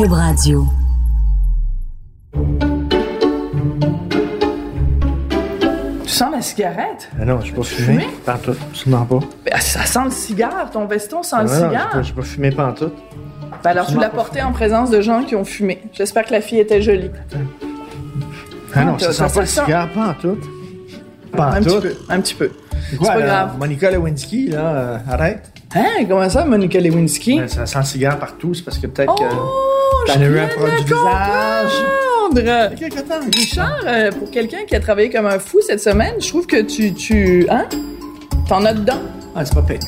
Cube Radio. Tu sens la cigarette? Ah non, je pas fumé. Pantoute, absolument pas. Ben, ça sent le cigare, ton veston sent le Ah non, cigare. pas- j'ai pas fumé pantoute. Ben alors tu l'as porté en présence de gens qui ont fumé. J'espère que la fille était jolie. Ah non, ça sent t'as pas le cigare, pantoute. Un petit Pantoute. peu, un petit peu. C'est pas grave. Monica Lewinsky, là, euh, arrête. Hein, comment ça, Monica Lewinsky? Ben, ça sent le cigare partout, c'est parce que peut-être Oh, que t'en as eu un produit du visage. Richard, euh, pour quelqu'un qui a travaillé comme un fou cette semaine, je trouve que tu, tu, hein? T'en as dedans. Ah, c'est pas pire.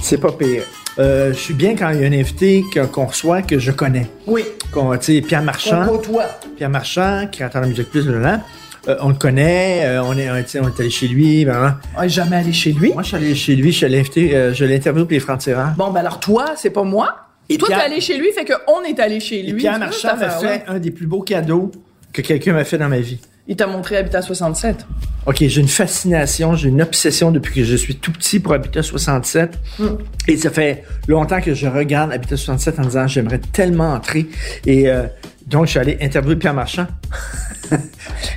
C'est pas pire. Euh, je suis bien quand il y a un invité qu'on reçoit que je connais. Oui. Qu'on, tu sais, Pierre Marchand. Qu'on côtoie. Pierre Marchand, qui entend la musique plus de là. Euh, on le connaît, euh, on, est, on, sais, on est allé chez lui. ben, On est jamais allé chez lui? Moi, je suis allé chez lui, je l'ai invité, euh, je l'ai interviewé pour les francs-tireurs. Bon, ben alors toi, c'est pas moi? Et toi, Pierre- t'es allé chez lui, fait qu'on est allé chez Et lui. Pierre Tu vois, Marchand m'a fait un des plus beaux cadeaux que quelqu'un m'a fait dans ma vie. Il t'a montré Habitat 67. OK, j'ai une fascination, j'ai une obsession depuis que je suis tout petit pour Habitat 67. Hmm. Et ça fait longtemps que je regarde Habitat 67 en disant j'aimerais tellement entrer. Et euh, donc, je suis allé interviewer Pierre Marchand.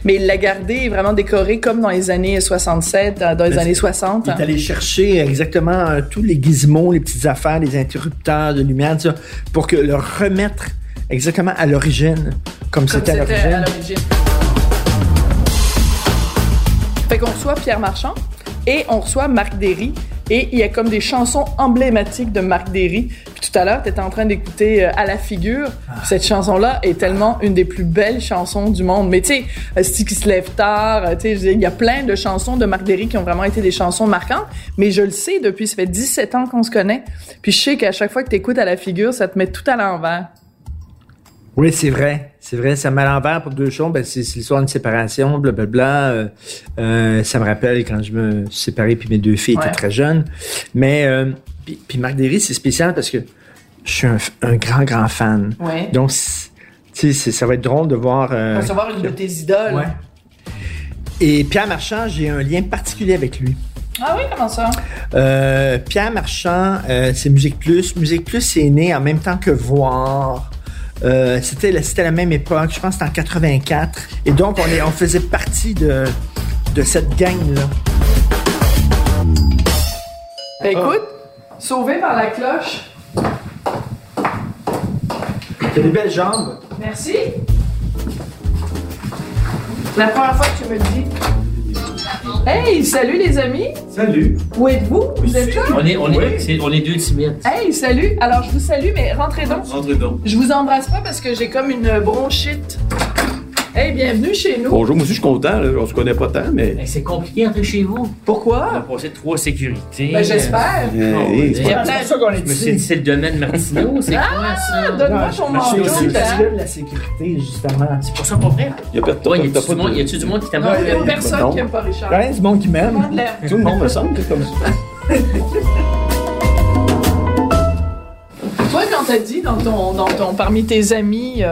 Mais il l'a gardé vraiment décoré comme dans les années 67, dans dans les années 60. Il est allé chercher exactement euh, tous les gizmos, les petites affaires, les interrupteurs de lumière, tout ça, pour que le remettre exactement à l'origine, Comme c'était à l'origine. Fait qu'on reçoit Pierre Marchand et on reçoit Marc Derry. Et il y a comme des chansons emblématiques de Marc Derry. Puis tout à l'heure, tu étais en train d'écouter euh, À la figure. Ah. Cette chanson-là est tellement une des plus belles chansons du monde. Mais tu sais, euh, qui se lève tard, euh, tu sais, il y a plein de chansons de Marc Derry qui ont vraiment été des chansons marquantes. Mais je le sais depuis, ça fait 17 ans qu'on se connaît. Puis je sais qu'à chaque fois que tu écoutes À la figure, ça te met tout à l'envers. Oui, c'est vrai. C'est vrai. Ça m'a l'envers pour deux choses. Ben, c'est l'histoire d'une séparation, blablabla. Euh, euh, ça me rappelle quand je me suis séparé puis mes deux filles Ouais. étaient très jeunes. Mais, euh, puis, puis Marc Derry, c'est spécial parce que je suis un, grand, grand fan. Ouais. Donc, tu sais, ça va être drôle de voir... euh, Recevoir une de tes idoles. Ouais. Et Pierre Marchand, j'ai un lien particulier avec lui. Ah oui, comment ça? Euh, Pierre Marchand, euh, c'est Musique Plus. Musique Plus, c'est né en même temps que Voir. Euh, c'était, la- c'était la même époque, je pense que c'était en 84. Et donc, on, est, on faisait partie de, de cette gang-là. Ben, écoute, sauvé par la cloche. T'as des belles jambes. Merci. La première fois que tu me le dis. Hey, salut les amis. Salut. Où êtes-vous? Vous êtes là? On est, on est, on est deux timides. Hey, salut. Alors, je vous salue, mais rentrez donc. Rentrez donc. Je vous embrasse pas parce que j'ai comme une bronchite. Hey, bienvenue chez nous. Bonjour, moi aussi je suis content, là. on se connaît pas tant, mais. Ben, c'est compliqué d'entrer chez vous. On a Pourquoi? passé trois sécurités. Ben, j'espère. Euh, Oh, hey, c'est Il y a pas- plein C'est ça qu'on est Je me suis dit, ici. c'est le domaine Martineau, c'est quoi ça? Donne-moi ton Je suis manteau. fatigué de la sécurité, justement. C'est pour ça qu'on prête. y a pas de Ouais, y a-tu pas du monde, de- y du monde qui t'aime pas? il y a personne qui aime pas Richard. Rien du monde qui m'aime. Tout le monde me semble que c'est comme ça. Toi, quand t'as dit dans ton, dans ton, parmi tes amis,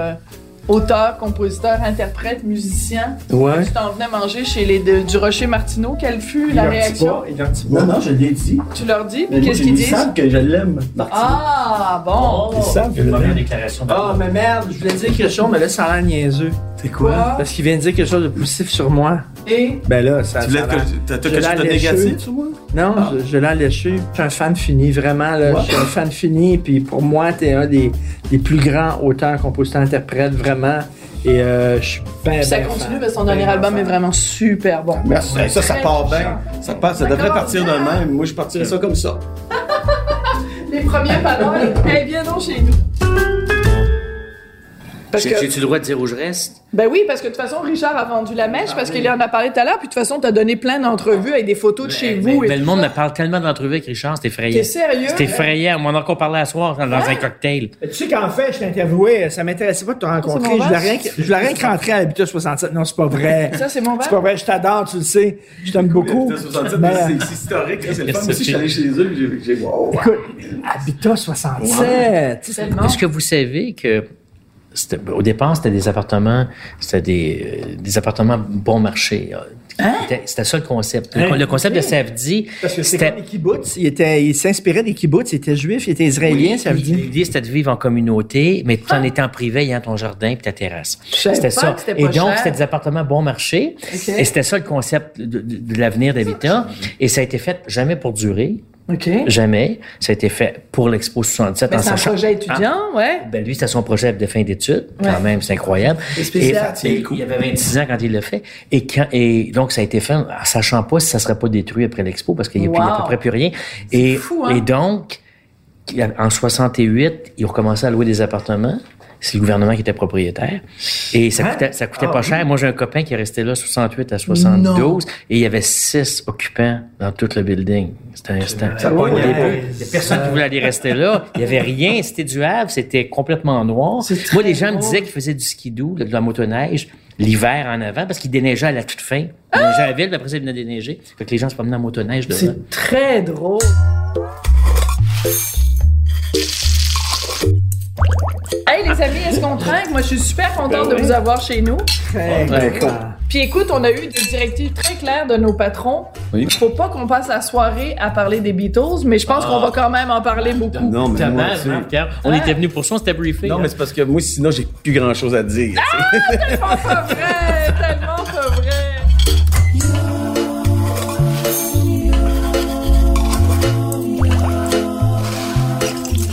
auteurs, compositeurs, interprètes, musiciens, Ouais. tu t'en venais manger chez les de- du Rocher Martineau, quelle fut la réaction? Non, non, je l'ai dit. Tu leur dis, Mais puis qu'est-ce qu'ils Ils disent? savent que je l'aime, Martin. Ah, bon. Ils savent que je l'aime. déclaration Ah, mais merde, je voulais dire quelque chose, mais là, ça a l'air niaiseux. C'est Quoi? Parce qu'il vient de dire quelque chose de positif sur moi. Et Ben là, ça, Tu voulais ça que t'as quelque chose de négatif? Non, je, je l'ai léché. Je suis un fan fini, vraiment. Là. Je suis un fan fini. Puis pour moi, t'es un des, des plus grands auteurs, compositeurs, interprètes, vraiment. Et euh, je suis bien, ça ben continue fan. parce que ton dernier Ben album fan. est vraiment super bon. Merci. ça, ça Très part bien. Ça, part, ça Ça devrait partir de bien. même. Moi, je partirais ça comme ça. Les premières paroles. hey, viens donc chez nous. Parce J'ai- que, J'ai-tu le droit de dire où je reste? ben oui, parce que de toute façon, Richard a vendu la mèche parce qu'il en a parlé tout à l'heure. Puis de toute façon, t'as donné plein d'entrevues avec des photos de chez Mais- vous. mais, et mais le monde ça. me parle tellement d'entrevues avec Richard, c'est effrayant. T'es sérieux? C'est effrayant. On en a encore parlé à soir dans un cocktail. Tu sais qu'en fait, je t'ai interviewé, ça m'intéressait pas de te rencontrer. Je voulais rien, que- je voulais rien que rentrer à l'habitat 67. Non, c'est pas vrai. Ça, c'est mon verre? C'est pas vrai, je t'adore, tu le sais. Je t'aime beaucoup. C'était 67, Mais, mais euh, c'est- c'est historique. hein, C'est le fun aussi. Je suis allé chez eux, j'ai- j'ai wow. écoute, Habitat 67. tu sais, c'est- Tellement. Est-ce que vous savez que c'était- au départ, c'était des appartements, c'était des, euh, des appartements bon marché. euh, C'était ça le concept. Le, Hein? le concept de Savdi, Parce que c'était comme les kibbutz. Il, était, il s'inspirait des kibbutz. Il était juif, il était israélien, dire. L'idée, c'était de vivre en communauté, mais tout en étant privé, ayant ton jardin puis ta terrasse. C'était ça. Et donc, cher. c'était des appartements bon marché. Et c'était ça le concept de, de- de l'avenir d'habitat. Et ça a été fait jamais pour durer. OK. Jamais. Ça a été fait pour l'Expo 67 Mais en c'est un projet étudiant, ouais. Ah, ben lui, c'était son projet de fin d'études. Quand Ouais. même, c'est incroyable. C'est spécial. Et, et il avait 26 ans quand il l'a fait. Et, quand, et donc, ça a été fait en sachant pas si ça serait pas détruit après l'Expo parce qu'il n'y a, plus- il y a à peu Wow. près plus rien. Et, fou, hein? et donc, en 68, ils ont commencé à louer des appartements. C'est le gouvernement qui était propriétaire. Et ça Hein? coûtait, ça coûtait Ah, pas oui. cher. Moi, j'ai un copain qui est resté là 68 à 72 et il y avait six occupants dans tout le building. C'était un instant. Ça début, il y a personne qui voulait aller rester là. Il y avait rien. C'était du Havre. C'était complètement noir. Moi, les gens me disaient qu'ils faisaient du skidoo, de la motoneige, l'hiver en avant, parce qu'il déneigeait à la toute fin. Il déneigeait à la ville, puis après ça, il venait déneiger. Fait que les gens se promenaient en motoneige devant. C'est très drôle. Hey les amis, est-ce qu'on trinque? Moi, je suis super contente de vous avoir chez nous. Très. Puis écoute, on a eu des directives très claires de nos patrons. Oui. Faut pas qu'on passe la soirée à parler des Beatles, mais je pense qu'on va quand même en parler beaucoup. Non, mais moi, hein? On Ouais. était venu pour ça, on s'était briefé. Non, là. mais c'est parce que moi, sinon, j'ai plus grand chose à dire. sais. Tellement pas vrai, tellement pas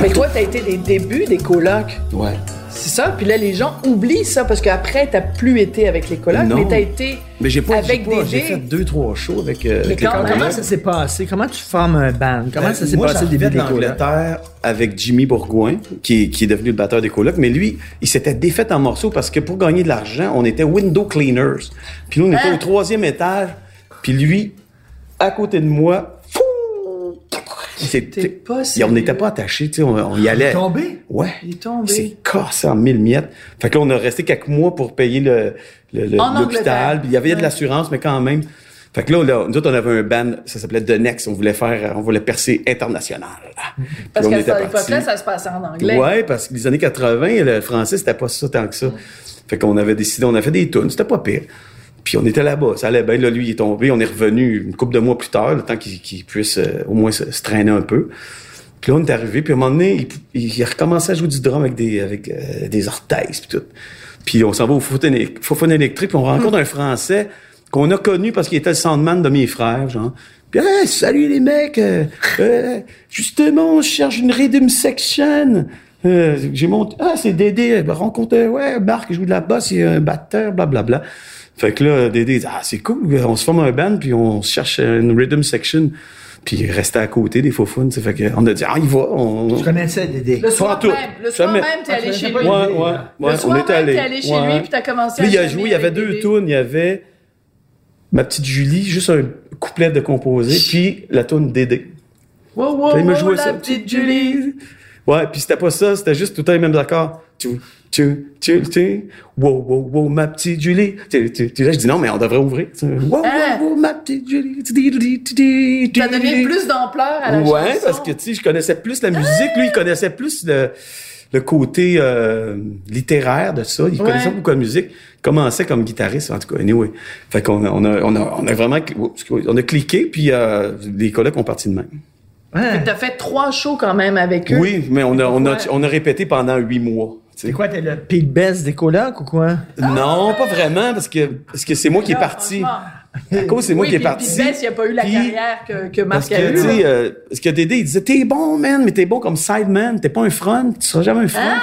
Mais toi, t'as été des débuts des colocs. Ouais. C'est ça? Puis là, les gens oublient ça parce qu'après, t'as plus été avec les colocs, Non. mais t'as été. Mais j'ai pas, Avec j'ai pas- des j'ai fait deux, trois shows avec, euh, avec les quand Comment, ça s'est passé? Comment tu formes un band? Comment ça s'est passé le début des l'Angleterre avec Jimmy Bourgoin, qui, est- qui est devenu le batteur des colocs, mais lui, il s'était défait en morceaux parce que pour gagner de l'argent, on était window cleaners. Puis nous, on était Hein? au troisième étage, puis lui, à côté de moi, c'était- pas Et on sérieux. n'était pas attachés, tu sais, on, on y allait. tombé? Ouais. Il est tombé. C'est cassé en mille miettes. Fait que là, on a resté quelques mois pour payer le, l'hôpital. Il y avait de l'assurance, mais quand même. Fait que là, là, nous autres, on avait un band, ça s'appelait The Next. On voulait faire, on voulait percer international. Parce qu'à cette époque-là, ça se passait en anglais. Ouais, parce que les années 80, le français, c'était pas ça tant que ça. Fait qu'on avait décidé, on a fait des tunes, c'était pas pire. Puis on était là-bas, ça allait bien. Là, lui, il est tombé. On est revenu une couple de mois plus tard, le temps qu'il puisse euh, au moins se, se traîner un peu. Puis là, on est arrivé. Puis à un moment donné, il, il a recommencé à jouer du drum avec des, avec, euh, des orthèses puis tout. Puis on s'en va au Fofone électrique. Puis on rencontre un Français qu'on a connu parce qu'il était le soundman de mes frères, genre. Puis, Hey, salut les mecs! euh, euh, justement, je cherche une rhythm section. Euh, j'ai monté. Ah, c'est Dédé. Ben, rencontré, ouais, Marc, il joue de la basse, il est un batteur, blablabla. Fait que là, Dédé dit, ah, c'est cool, on se forme un band, puis on se cherche une rhythm section. Puis il restait à côté des faux fun. Fait que on a dit, ah, il va. On... Je connaissais Dédé. Le soir tout. même, le soir même, t'es allé chez lui. Ouais, ouais, ouais. Le soir on était même, allé. t'es allé chez Ouais. lui, puis t'as commencé à il a joué, il y avait deux tunes. Il y avait ma petite Julie, juste un couplet de composé, puis la tune Dédé. Wow, wow, il me wow, jouait la ça. petite Julie. Ouais, puis c'était pas ça, c'était juste tout le temps les mêmes accords. Tu, tu, tu, tu, wow, wow, wow, ma petite Julie. Tu, tu, tu. Là, je dis non, mais on devrait ouvrir. Tu, Wow, Hein? wow, wow, ma petite Julie. Tu, tu, tu, tu, tu, tu. Ça donné plus d'ampleur à la Ouais, chanson. parce que, tu sais, je connaissais plus la musique. Lui, il connaissait plus le, le côté euh, littéraire de ça. Il Ouais. connaissait beaucoup la musique. Il commençait comme guitariste, en tout cas. Anyway. Fait qu'on a, on a, on a, on a vraiment... On a cliqué, puis euh, les collègues ont parti de même. Ouais. T'as fait trois shows quand même avec eux. Oui, mais on a, on a, on a répété pendant huit mois. C'est quoi, t'es le Pete Best des colocs ou quoi? Non, pas vraiment, parce que parce que c'est moi qui est parti. À cause, c'est moi Oui, qui est parti. Puis Bess, il a pas eu la Puis- carrière que, que Parce Marc a que, eu. tu sais, euh, parce que Dédé, il disait, t'es bon, man, mais t'es bon comme sideman. T'es pas un front. Tu seras jamais un front. Ah!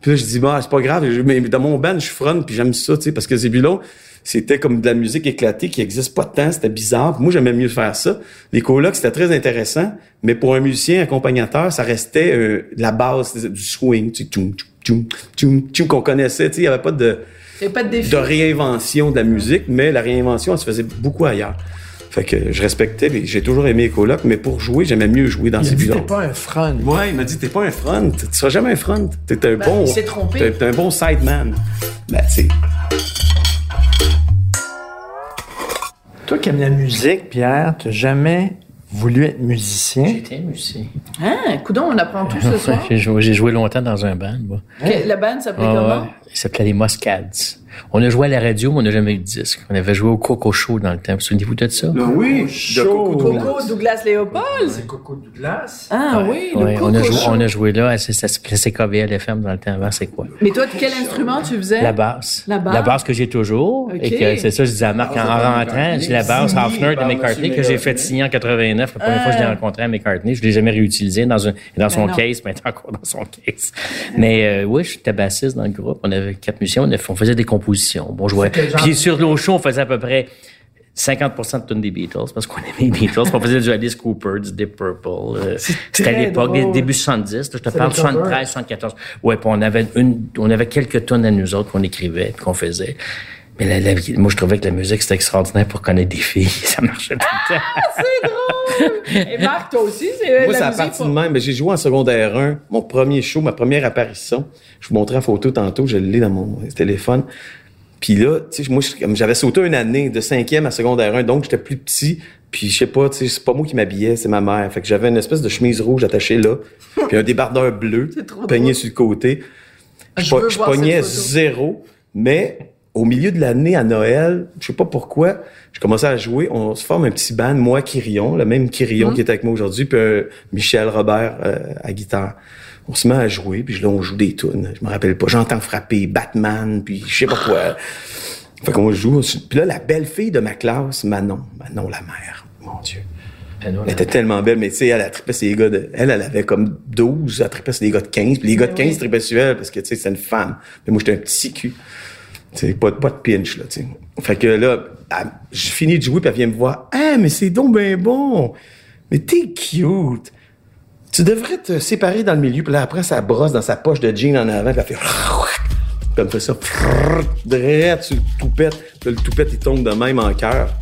Puis là, je dis, bah, c'est pas grave. Mais dans mon band, je suis front, puis j'aime ça, tu sais, parce que Zébulon, c'était comme de la musique éclatée qui existe pas de temps. C'était bizarre. Puis moi, j'aimais mieux faire ça. Les colocs, c'était très intéressant. Mais pour un musicien accompagnateur, ça restait euh, la base, du swing, tu sais, tchoum, tchoum, tchoum, qu'on connaissait. Tu sais, il n'y avait pas de, Il n'y a pas de défi. de réinvention de la musique, mais la réinvention, elle se faisait beaucoup ailleurs. Fait que je respectais, j'ai toujours aimé les colocs, mais pour jouer, j'aimais mieux jouer dans Il ces dit, bureaux. t'es pas un front. Ouais, il m'a dit, t'es pas un front. Tu seras jamais un front. T'es un bon. il s'est trompé. T'es un bon sideman. Ben. Toi qui aimes la musique, Pierre, t'as jamais voulu être musicien? J'étais musicien. Hein? Coudon, on apprend tout ce soir. J'ai joué, longtemps dans un band, moi. Que- La bande s'appelait Ah, comment? ouais. Il s'appelait les Muscads. On a joué à la radio, mais on n'a jamais eu de disque. On avait joué au Coco Show dans le temps. Souvenez-vous de ça? oui, Show. de Coco Douglas. Coco Douglas Léopold? C'est Coco Douglas. Ah oui, le Ouais, Coco on, a joué, Show. on a joué là, ça, s'appelait CKVL FM dans le temps avant, c'est quoi? Mais toi, quel instrument tu faisais? La basse. La basse. que j'ai toujours. Et que c'est ça, je disais à Marc en rentrant, j'ai la basse Hafner de McCartney que j'ai fait signer en 89. La première fois que je l'ai rencontré à McCartney, je l'ai jamais réutilisé dans un, dans son non. case, mais encore dans son case. Mais, euh, oui, j'étais bassiste dans le groupe. On avait quatre musiciens, on faisait des compositions. Bon, je genre Puis sur l'eau show, on faisait à peu près 50% de tunes des Beatles, parce qu'on aimait les Beatles. on faisait du Alice Cooper, du Deep Purple. euh, C'était à l'époque, début 70, là, je te parle des covers. 73, 74. Ouais, puis on avait une, on avait quelques tonnes à nous autres qu'on écrivait, qu'on faisait. Mais la, la- moi, je trouvais que la musique, c'était extraordinaire pour connaître des filles. Ça marchait tout le temps. C'est drôle! Et Marc, toi aussi, c'est Moi, la c'est à partir pour- de même. J'ai joué en secondaire 1. Mon premier show, ma première apparition. Je vous montrais en photo tantôt. Je l'ai dans mon téléphone. Puis là, tu sais, moi, j'avais sauté une année de cinquième à secondaire 1, donc j'étais plus petit. Puis je sais pas, tu sais, c'est pas moi qui m'habillais, c'est ma mère. Fait que j'avais une espèce de chemise rouge attachée là, puis un débardeur bleu trop peigné drôle. sur le côté. Je Je, je pognais zéro, mais au milieu de l'année à Noël, je sais pas pourquoi, je commençais à jouer. On se forme un petit band, moi, Kyrion, le même Kyrion qui est avec moi aujourd'hui, puis euh, Michel Robert euh, à guitare. On se met à jouer, puis là, on joue des tunes. Je me rappelle pas. J'entends frapper Batman, puis je sais pas quoi. Fait qu'on joue. Puis là, la belle fille de ma classe, Manon, Manon la mère, mon Dieu. Ben, Elle était tellement belle, mais tu sais, elle, trippait sur les gars de... Elle, elle avait comme 12, elle trippait les gars de 15, puis les gars de 15 trippaient sur elle, parce que, tu sais, c'est une femme. Mais moi, j'étais un petit cul. Tu sais, pas, de pinch, là, tu sais. Fait que là, elle- j'ai fini de jouer, puis elle vient me voir. « Ah, mais c'est donc ben bon! Mais t'es cute! Tu devrais te séparer dans le milieu. » Puis là, après, ça brosse dans sa poche de jean en avant, puis elle fait... Puis elle me fait ça, drette sur le toupette. Le toupette, il tombe de même en cœur.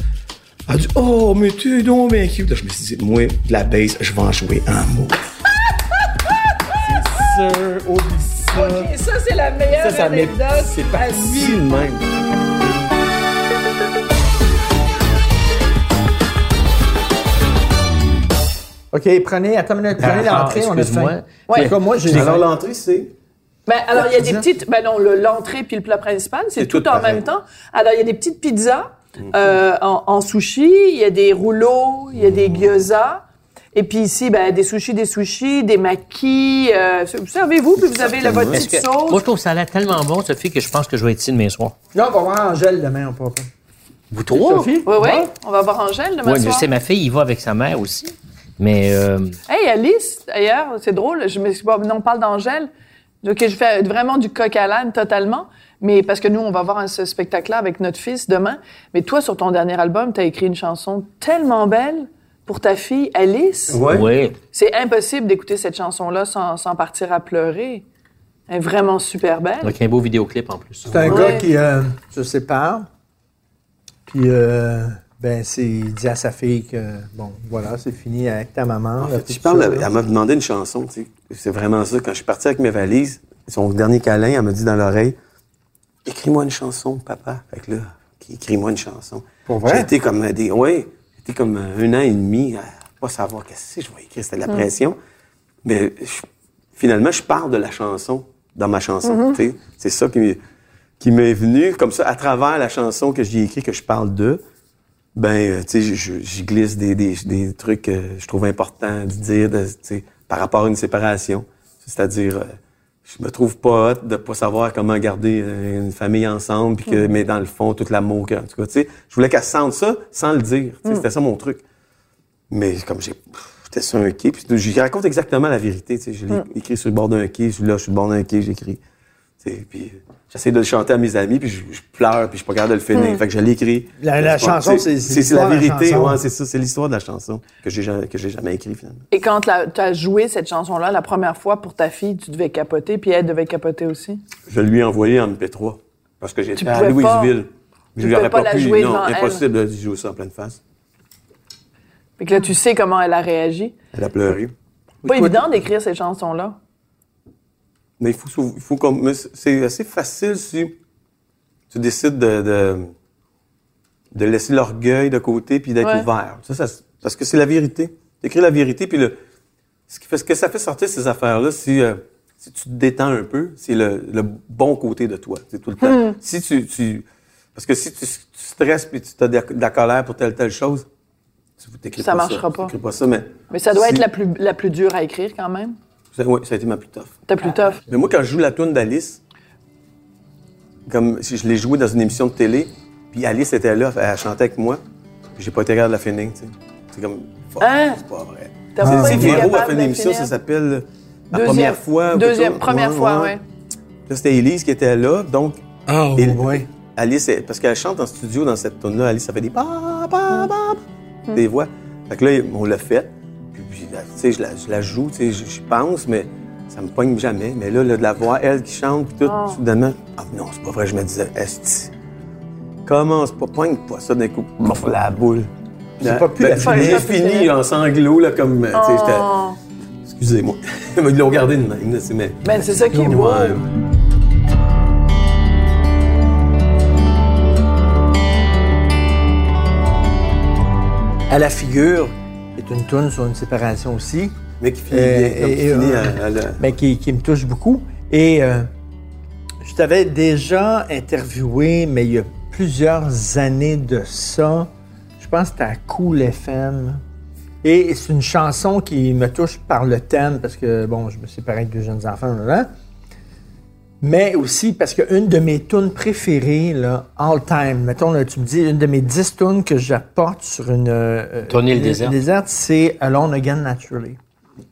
Elle a dit, oh, mais tu es donc bien cute. Je me suis dit, moi, de la bass, je vais en jouer un mot. c'est sûr, ça. Ok, ça, c'est la meilleure Ça, ça m'est- anecdote c'est parti de même. OK, prenez, attends une minute, prenez Ah, l'entrée, on a faim. Ouais. Cas, moi, j'ai Alors, l'entrée, c'est... Ben, alors, il y a des petites. Ben non, le- l'entrée puis le plat principal, c'est tout, tout en pareil. même temps. Alors, il y a des petites pizzas euh, en, en sushi, il y a des rouleaux, il y a des gyoza. Et puis ici, ben, des sushis, des sushis, des maquis. Euh, Servez-vous, puis vous avez la, votre petite que- sauce. moi, je trouve ça a l'air tellement bon, Sophie, que je pense que je vais être ici demain soir. Là, on va voir Angèle demain, on pas. Vous trois? Sophie? Oui, oui. On va voir Angèle demain Oui, je soir. sais, ma fille, il va avec sa mère aussi. Mais, euh, Hey, Alice, d'ailleurs, c'est drôle. Je me suis pas, non, on parle d'Angèle. Donc, je fais vraiment du coq à l'âne totalement. Mais parce que nous, on va voir ce spectacle-là avec notre fils demain. Mais toi, sur ton dernier album, tu as écrit une chanson tellement belle pour ta fille Alice? Ouais. oui. C'est impossible d'écouter cette chanson-là sans, sans partir à pleurer. Elle est vraiment super belle. Avec un beau vidéoclip en plus. C'est un Ouais. gars qui euh, se sépare. Puis, euh, ben, c'est, il dit à sa fille que, bon, voilà, c'est fini avec ta maman. En fait, je parle, elle m'a demandé une chanson, tu sais. C'est vraiment ça. Quand je suis parti avec mes valises, son dernier câlin, elle m'a dit dans l'oreille, écris-moi une chanson, papa. Fait que là, écris-moi une chanson. Pour vrai? J'ai été comme des, ouais, j'ai été comme un an et demi à pas savoir qu'est-ce que c'est, je vais écrire, c'était de la pression. Mais je- finalement, je parle de la chanson dans ma chanson, sais. C'est ça qui m'est, qui m'est venu, comme ça, à travers la chanson que j'ai écrite, que je parle de ben, euh, tu sais, j'y glisse des, des, des trucs que je trouve importants de dire de, par rapport à une séparation. C'est-à-dire, euh, je me trouve pas hot de pas savoir comment garder euh, une famille ensemble, puis que, mais dans le fond, tout l'amour, que- en tout cas, tu sais, je voulais qu'elle sente ça sans le dire. sais, C'était ça mon truc. Mais comme j'ai, j'étais sur un quai, puis j'y raconte exactement la vérité. Tu sais, je l'ai écrit sur le bord d'un quai, je suis là, je suis sur le bord d'un quai, j'écris. Puis j'essaie de le chanter à mes amis, puis je, je pleure, puis je suis pas capable de le finir. Fait que je l'écris. La- pas- chanson, c'est- c'est la l'histoire de la vérité. chanson. Ouais, c'est ça, c'est l'histoire de la chanson que j'ai jamais, que j'ai jamais écrit finalement. Et quand tu as joué cette chanson-là la première fois pour ta fille, tu devais capoter, puis elle devait capoter aussi? Je lui ai envoyé en MP3 parce que j'étais à pas- Louisville. tu Je lui aurais pouvais pas la pu. jouer non, devant elle. impossible de jouer ça en pleine face. Fait que là, tu sais comment elle a réagi? Elle a pleuré. Pas évident d'écrire ces chansons-là. Mais il faut, il faut comme, c'est- assez facile si tu décides de, de, de laisser l'orgueil de côté puis d'être Ouais. ouvert. Ça, ça- parce que c'est la vérité. T'écris la vérité puis le, ce qui fait, ce que ça fait sortir ces affaires-là, si, euh, si tu te détends un peu, c'est le, le bon côté de toi. C'est tout le temps. Si tu, tu, parce que si tu, tu stresses puis tu as de, de la colère pour telle telle chose, Ça pas marchera ça. pas. Pas ça, mais. Mais ça doit si- être la plus, la plus dure à écrire quand même. Ça- ouais, ça a été ma plus tough. T'as plus tough? Mais moi, quand je joue la tune d'Alice, comme si je l'ai joué dans une émission de télé, puis Alice était là, elle chantait avec moi, puis j'ai pas été capable de la finir, tu sais. C'est comme, fuck, Hein? c'est pas vrai. T'as C'est- pas été Véro a fait une de émission, finir? ça s'appelle La Deuxième- première fois. Deuxième, première Ouais, fois, ouais. ouais. Là, c'était Elise qui était là, donc Ah, Et- ouais. Alice, parce qu'elle chante en studio dans cette tune là Alice, ça fait des ba, ba, ba, des voix. Fait que là, on l'a fait. Je la, je la joue, tu sais, je- j'y pense, mais ça me pogne jamais. Mais là, là, de la voix, elle qui chante, puis tout, soudainement, ah non, c'est pas vrai, je me disais, esti, comment c'est pas, pogne pas ça d'un coup, la boule. C'est pas plus ben, la j'ai finir. fini en sanglots, là, comme, tu sais, j'étais, Oh. excusez-moi. Ils l'ont gardé de même, là, c'est, mais. Ben, c'est ça qui est beau. Ouais. À la figure est une tune sur une séparation aussi, Mais qui finit Euh, bien, comme et- qui et, finit à- à la- mais qui, qui me touche beaucoup. Et euh, je t'avais déjà interviewé, mais il y a plusieurs années de ça. Je pense que c'était à Cool FM. Et c'est une chanson qui me touche par le thème, parce que, bon, je me suis séparé avec deux jeunes enfants, là. Mais aussi parce qu'une de mes tunes préférées, là, all time, mettons, là, tu me dis, une de mes dix tunes que j'apporte sur une... euh, Ton île une- déserte. déserte, c'est Alone Again Naturally,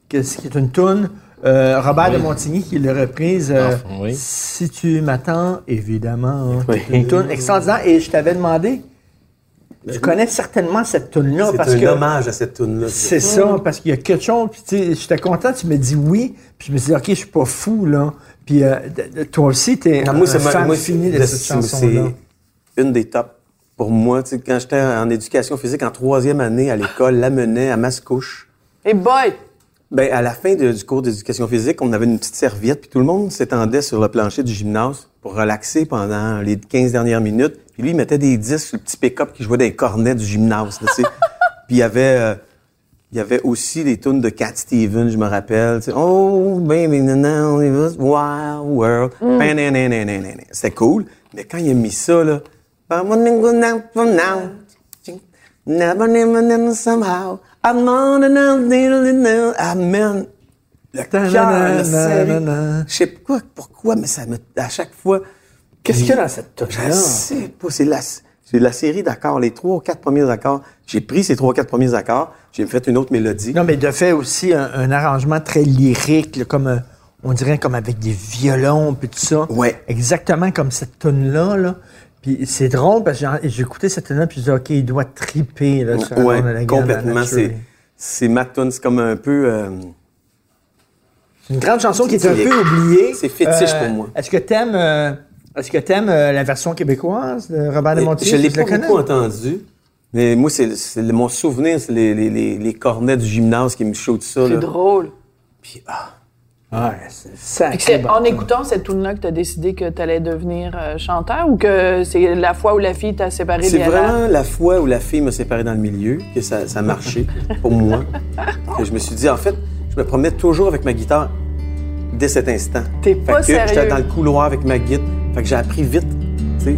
que- ce qui est une tune... euh, Robert de Montigny qui l'a reprise. euh, Enfin, oui. Si tu m'attends, évidemment. hein, Oui. Une tune extraordinaire. Et je t'avais demandé, tu connais certainement cette tune-là C'est parce un que hommage à cette tune-là. c'est ça, parce qu'il y a quelque chose. Puis tu sais, j'étais content, tu me dis oui. Puis je me suis dit, OK, je suis pas fou, là. Puis euh, toi aussi, t'es Non, un moi, c'est ma- fan moi, fini de cette chanson-là. C'est une des tops pour moi. Tu sais, quand j'étais en éducation physique en troisième année à l'école, l'amenait à Mascouche. Et boy! Ben, à la fin de- du cours d'éducation physique, on avait une petite serviette, puis tout le monde s'étendait sur le plancher du gymnase pour relaxer pendant les 15 dernières minutes. Puis lui, il mettait des disques sur le petit pick-up qui jouait les cornets du gymnase. puis il y avait... euh, il y avait aussi des tunes de Cat Stevens, je me rappelle. tu sais, Oh, baby, no, no, it was wild world. Panananananana. C'était cool. Mais quand il a mis ça, là... Never, never, never, somehow. I'm on man. Le cœur, le. Je sais pas pourquoi, mais ça me, à chaque fois. Qu'est-ce qu'il y a dans cette Je tune-là? sais pas. C'est la, c'est la série d'accords, les trois ou quatre premiers accords. J'ai pris ces trois ou quatre premiers accords, j'ai fait une autre mélodie. Non, mais de fait aussi un, un arrangement très lyrique, là, comme euh, on dirait comme avec des violons puis tout ça. Ouais. Exactement comme cette tune là là. Puis c'est drôle parce que j'ai- j'ai écouté cette tune là puis je dis OK, il doit triper là sur Ouais, Again, complètement. C'est, c'est ma tune. C'est comme un peu. euh, C'est une grande chanson qui est un peu oubliée. c'est fétiche pour moi. Est-ce que t'aimes euh, est-ce que t'aimes euh, la version québécoise de Robert de Montier? je l'ai pas beaucoup entendu. Mais moi, c'est, c'est le- mon souvenir, c'est les, les, les, les cornets du gymnase qui me shootent ça. C'est là. drôle. Puis, ah, Ouais, c'est Fait que sacré c'est bon. en écoutant cette tune-là que tu as décidé que tu allais devenir euh, chanteur ou que c'est la fois où la fille t'a séparé C'est vraiment la fois où la fille m'a séparé dans le milieu que ça, ça a marché pour moi. Que je me suis dit, en fait, je me promenais toujours avec ma guitare dès cet instant. T'es Fait pas que J'étais dans le couloir avec ma guitare. Fait que j'ai appris vite, tu sais.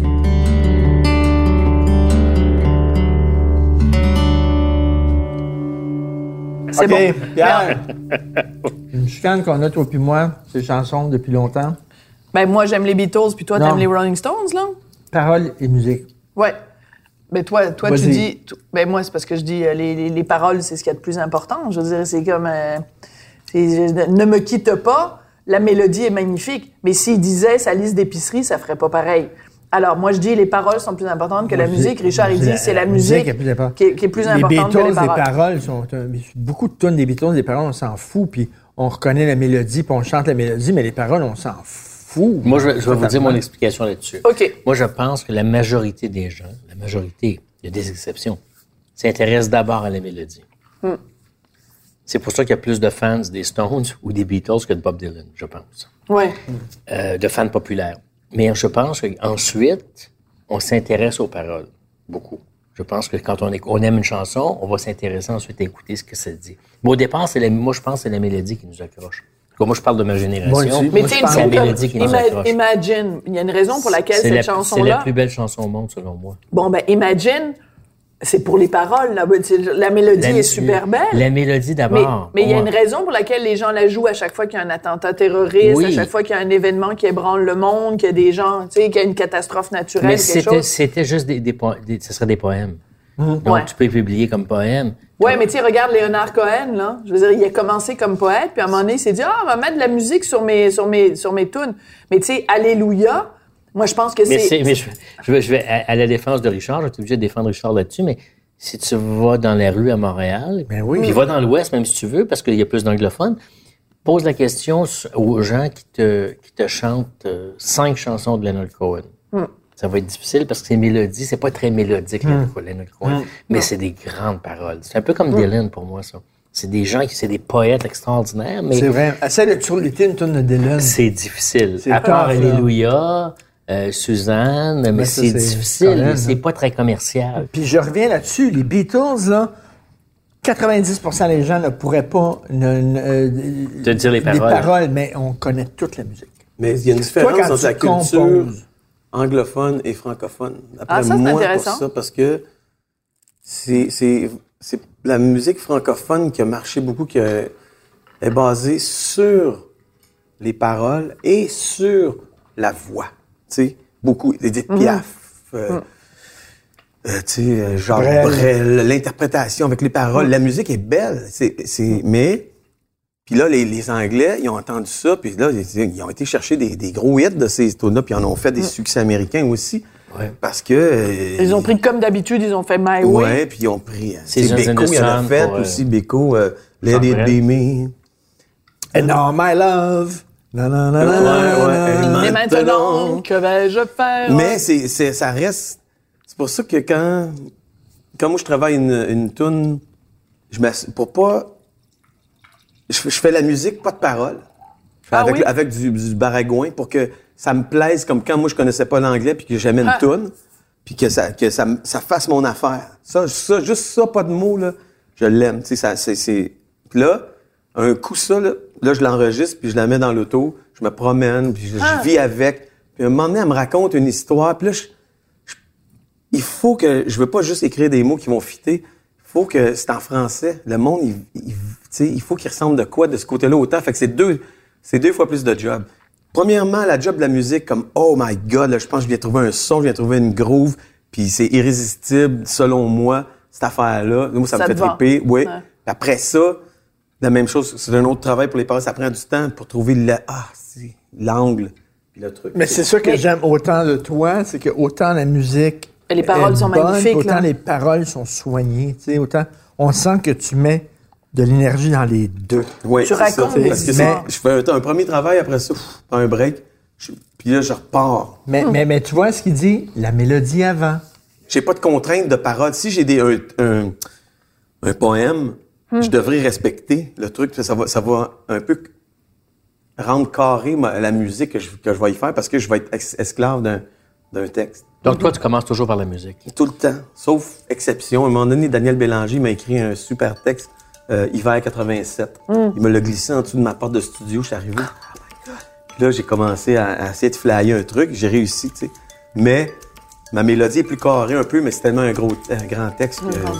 C'est bon. Pierre. Une chicane qu'on a, toi puis moi, ces chansons depuis longtemps. Ben, moi, j'aime les Beatles, puis toi, Non. t'aimes les Rolling Stones, là? Paroles et musique. Ouais. Ben, toi, toi tu dis. Ben, moi, c'est parce que je dis euh, les, les- les paroles, c'est ce qu'il y a de plus important. Je veux dire, c'est comme. euh, c'est- je- ne me quitte pas. La mélodie est magnifique. Mais s'il disait sa liste d'épicerie, ça ferait pas pareil. Alors, moi, je dis les paroles sont plus importantes que la musique. Richard, il dit c'est la musique est plus importante. qui est, qui est plus les importante Beatles, que les paroles. les paroles sont un- beaucoup de tunes des Beatles, les paroles on s'en fout, puis on reconnaît la mélodie, puis on chante la mélodie, mais les paroles on s'en fout. Moi, je vais, je vais vous dire mon explication là-dessus. OK. Moi, je pense que la majorité des gens, la majorité, il y a des exceptions, s'intéressent d'abord à la mélodie. Hmm. C'est pour ça qu'il y a plus de fans des Stones ou des Beatles que de Bob Dylan, je pense. Ouais. Euh, de fans populaires. Mais je pense qu'ensuite, on s'intéresse aux paroles, beaucoup. Je pense que quand on, aime une chanson, on va s'intéresser ensuite à écouter ce que ça dit. Mais au départ, c'est la- moi, je pense que c'est la mélodie qui nous accroche. Comme moi, je parle de ma génération. Mais tu sais, c'est la comme- mélodie qui nous Ima- accroche. Imagine, il y a une raison pour laquelle C'est cette la, c'est la chanson-là. plus belle chanson au monde, selon moi. Bon, ben, Imagine, c'est pour les paroles. Là. La mélodie est super belle. La mélodie d'abord. mais il y a une raison pour laquelle les gens la jouent à chaque fois qu'il y a un attentat terroriste, Oui. à chaque fois qu'il y a un événement qui ébranle le monde, qu'il y a des gens, tu sais, qu'il y a une catastrophe naturelle, Mais c'était, c'était juste des, des, des- ce serait des poèmes. Donc, Ouais. tu peux les publier comme poème. Ouais, mais tu sais, regarde Léonard Cohen, là. Je veux dire, il a commencé comme poète, puis à un moment donné, il s'est dit, ah, on va mettre de la musique sur mes, sur mes, sur mes tunes. Mais tu sais, Alléluia, moi, je pense que Mais, c'est. mais je, je vais, je vais à, à la défense de Richard, je suis obligé de défendre Richard là-dessus, mais si tu vas dans la rue à Montréal, Ben oui. puis va dans l'Ouest, même si tu veux, parce qu'il y a plus d'anglophones, pose la question aux gens qui te, qui te chantent euh, cinq chansons de Leonard Cohen. Hmm. Ça va être difficile parce que ces mélodies, c'est pas très mélodique, Hmm. Leonard Leonard Cohen, mais c'est des grandes paroles. C'est un peu comme Dylan pour moi, ça. C'est des gens qui, c'est des poètes extraordinaires, mais C'est vrai. Essaye de une de Dylan. c'est difficile. C'est À part. Alléluia, euh, Suzanne, mais c'est difficile. C'est hein. pas très commercial. Puis je reviens là-dessus, les Beatles, là, 90% des gens ne pourraient pas ne- ne- euh, Te dire les paroles. paroles, mais on connaît toute la musique. Mais il y a une différence Toi, entre la tu culture composes. anglophone et francophone. Après Ah, ça, c'est moi, intéressant. pour ça, parce que c'est, la musique francophone qui a marché beaucoup, qui a- est basée sur les paroles et sur la voix. Tu sais, beaucoup. Edith Piaf, euh, euh, tu sais, euh, Jacques Brel. Brel, l'interprétation avec les paroles. La musique est belle, c'est, c'est, mais puis là, les, les Anglais, ils ont entendu ça, puis là, ils, ils ont été chercher des, des gros hits de ces tunes-là, puis ils en ont fait des succès américains aussi. Parce que... euh, Ils ont pris comme d'habitude, ils ont fait My Way. Ouais, puis ils ont pris... euh, C'est Beko, il en a fait pour, aussi, Beko, euh, Let It. Be Me. And now my love. Et maintenant, que vais-je faire? Mais c'est, c'est, ça reste... C'est pour ça que quand... Quand moi, je travaille une, une tune, je pour pas... Je, je fais la musique, pas de paroles. Ah avec, oui? avec du, du baragouin pour que ça me plaise comme quand moi je connaissais pas l'anglais puis que j'aimais une Ah. toune puis que ça que ça, ça fasse mon affaire. Ça, ça juste ça pas de mots là, je l'aime, tu sais ça c'est c'est Puis là un coup ça là, là je l'enregistre puis je la mets dans l'auto, je me promène puis je, je Ah. vis avec. Puis à un moment donné, elle me raconte une histoire puis là je, je- il faut que je veux pas juste écrire des mots qui vont fitter. Il faut que c'est en français. Le monde, il, faut qu'il ressemble de quoi de ce côté-là autant. Fait que c'est deux, c'est deux fois plus de job. Premièrement, la job de la musique, comme oh my god, là, je pense que je viens trouver un son, je viens trouver une groove, puis c'est irrésistible selon moi cette affaire-là. Moi, ça, Ça me fait triper. Oui. Ouais. Après ça, la même chose, c'est un autre travail pour les parents. Ça prend du temps pour trouver le, ah, c'est l'angle, puis le truc. Mais c'est ça que j'aime autant de toi, c'est que autant la musique. Les paroles est sont bonne, magnifiques, Autant là. les paroles sont soignées. tu sais, Autant on sent que tu mets de l'énergie dans les deux. Oui, Tu ça. racontes Parce que c'est- je fais un, un premier travail après ça, pff, un break, je- puis là je repars. Mais, mais, mais tu vois ce qu'il dit, la mélodie avant. J'ai pas de contrainte de parole. Si j'ai des un, un, un poème, Hmm. je devrais respecter le truc. Ça va, ça va un peu rendre carré la musique que je, que je vais y faire parce que je vais être esclave d'un d'un texte. Donc, toi, tu commences toujours par la musique. Tout le temps, sauf exception. À un moment donné, Daniel Bélanger m'a écrit un super texte, euh, Hiver 87. Hmm. Il me l'a glissé en dessous de ma porte de studio, je suis arrivé. Puis là, j'ai commencé à, à essayer de flyer un truc, j'ai réussi, tu sais. Mais ma mélodie est plus carrée un peu, mais c'est tellement un gros, un grand texte que grand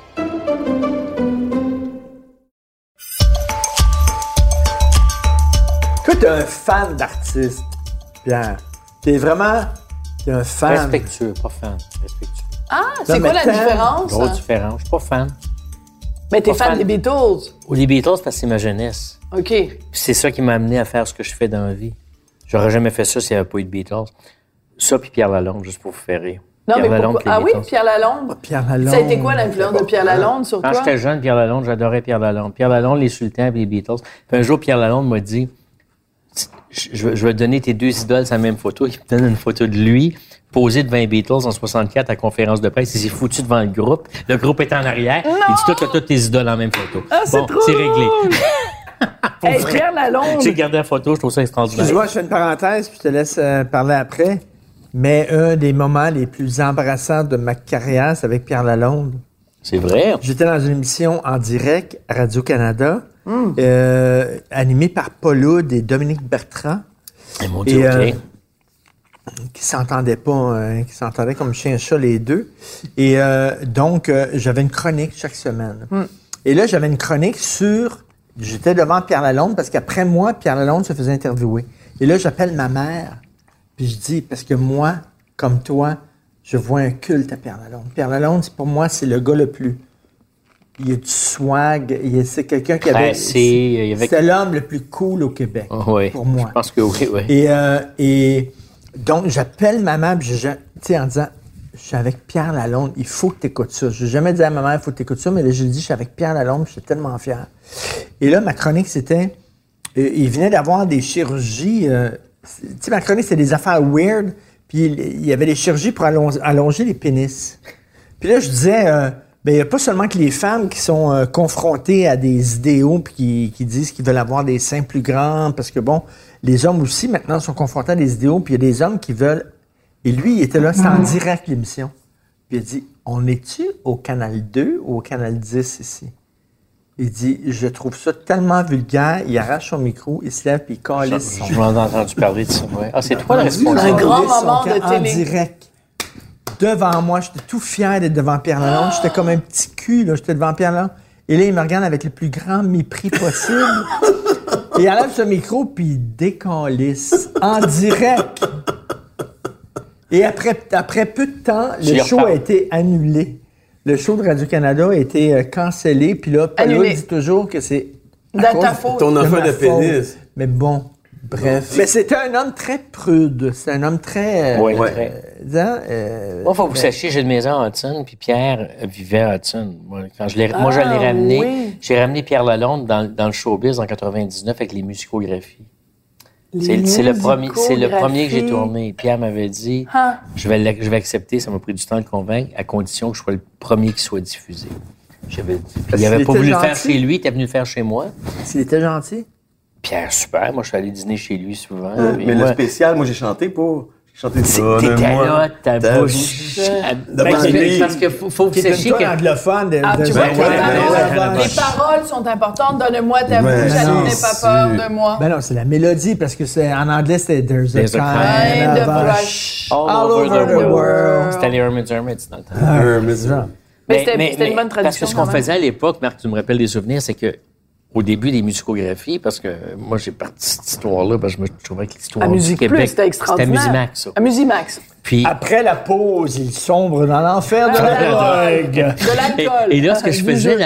Toi, t'es un fan d'artiste, Pierre. T'es vraiment t'es un fan. Respectueux, pas fan. Respectueux. Ah, c'est quoi la différence? Grosse différence. Je suis pas fan. Mais t'es fan fan. des Beatles? Ou les Beatles, parce que c'est ma jeunesse. OK. C'est ça qui m'a amené à faire ce que je fais dans la vie. J'aurais jamais fait ça s'il n'y avait pas eu de Beatles. Ça, puis Pierre Lalonde, juste pour vous faire rire. Non, Pierre mais Lalonde, pourquoi? les Ah oui. Pierre Lalonde? Pierre Lalonde. Ça a été quoi l'influence de Pierre Lalonde sur Quand toi? j'étais jeune, Pierre Lalonde, j'adorais Pierre Lalonde. Pierre Lalonde, les Sultans et les Beatles. Puis un jour, Pierre Lalonde m'a dit, je, je vais- donner tes deux idoles la même photo. Il me donne une photo de lui, posé devant les Beatles en 64 à conférence de presse. Il s'est foutu devant le groupe. Le groupe est en arrière. Il dit, toi, t'as toutes tes idoles en même photo. Ah, c'est bon, trop c'est réglé. Hey, Pierre Lalonde. J'ai gardé la photo, je trouve ça extraordinaire. Excuse-moi, je fais une parenthèse, puis je te laisse euh, parler après. Mais un des moments les plus embarrassants de ma carrière, c'est avec Pierre Lalonde. C'est vrai? J'étais dans une émission en direct à Radio-Canada, euh, animée par Paul Oud et Dominique Bertrand, Eh, mon Dieu, Et, OK. euh, qui s'entendaient pas, euh, qui s'entendaient comme chien et chat les deux. Et euh, donc, euh, j'avais une chronique chaque semaine. Et là, j'avais une chronique sur... J'étais devant Pierre Lalonde parce qu'après moi, Pierre Lalonde se faisait interviewer. Et là, j'appelle ma mère, puis je dis, parce que moi, comme toi, je vois un culte à Pierre Lalonde. Pierre Lalonde, pour moi, c'est le gars le plus... Il y a du swag, c'est quelqu'un qui avait... Y avait- C'était l'homme le plus cool au Québec, Ah, oui. pour moi. Je pense que oui, oui. Et, euh, et donc, j'appelle maman, je, je- en disant, je suis avec Pierre Lalonde, il faut que tu écoutes ça. Je n'ai jamais dit à maman, il faut que tu écoutes ça, mais là, je lui dis, je suis avec Pierre Lalonde, puis j'étais tellement fier. Et là, ma chronique, c'était, euh, il venait d'avoir des chirurgies, euh, tu sais, ma chronique, c'était des affaires weird, puis il, y avait des chirurgies pour allon- allonger les pénis. Puis là, je disais, ben, il n'y a pas seulement que les femmes qui sont euh, confrontées à des idéaux puis qui, qui disent qu'ils veulent avoir des seins plus grands, parce que bon, les hommes aussi maintenant sont confrontés à des idéaux, puis il y a des hommes qui veulent. Et lui, il était là, c'était en direct l'émission. Puis il a dit On est-tu au canal 2 ou au canal 10 ici Il dit Je trouve ça tellement vulgaire. Il arrache son micro, il se lève, puis il calisse son Je m'en ai entendu parler de ça. ouais. Ah, c'est toi le Un responsable. grand calisse son moment de télé. En direct. Devant moi, j'étais tout fier d'être devant Pierre Lalonde. J'étais comme un petit cul, là. J'étais devant Pierre Lalonde. Et là, il me regarde avec le plus grand mépris possible. Et il enlève ce micro, puis il décalisse en direct. Et après, après peu de temps, le show a été annulé. Le show de Radio-Canada a été euh, cancellé. Puis là, Paul dit toujours que c'est... à De ta cause faute. Ton affaire ma de faute. pénis. Mais bon, bref. Mais c'était un homme très prude. C'est un homme très... euh, Oui, Ouais. très. disant, euh, Moi, faut que vous sachiez, j'ai une maison à Hudson, puis Pierre euh, vivait à Hudson. Moi, quand je l'ai, moi, je l'ai Ah, ramené. oui. J'ai ramené Pierre Lalonde dans, dans le showbiz en 99 avec les musicographies. C'est, le premier, c'est le premier que j'ai tourné. Pierre m'avait dit, Ah. je vais, je vais accepter, ça m'a pris du temps de le convaincre, à condition que je sois le premier qui soit diffusé. J'avais il avait qu'il pas voulu le faire chez lui, il était venu le faire chez moi. S'il était gentil. Pierre, super. Moi, je suis allé dîner chez lui souvent. Puis Mais moi, le spécial, moi, j'ai chanté pour. J'ai chanté c'est- Donne-moi t'étais là, ta ta bouche. Parce que, faut, faut que vous sachiez que. anglophone de, Ah, tu vois, les, paroles, sont importantes. Donne-moi ta bouche, elle n'aie pas peur de moi. Ben non, c'est la mélodie, parce que c'est en anglais, c'était There's a kind Kind of of a rush. All, over, the, world. C'était les Hermits Hermits dans le temps. Mais c'est- Mais c'était- une bonne Parce que traduction, ce qu'on faisait à l'époque, Marc, tu me rappelles des souvenirs, c'est que au début des musicographies, parce que moi j'ai parti de cette histoire-là, parce que je me trouvais que l'histoire du Musique Québec, Plus, c'était extraordinaire. C'était Musimax, ça. À Musimax. Puis Après la pause, il sombre dans l'enfer de la drogue. De Et, l'alcool. et là, ce que je faisais,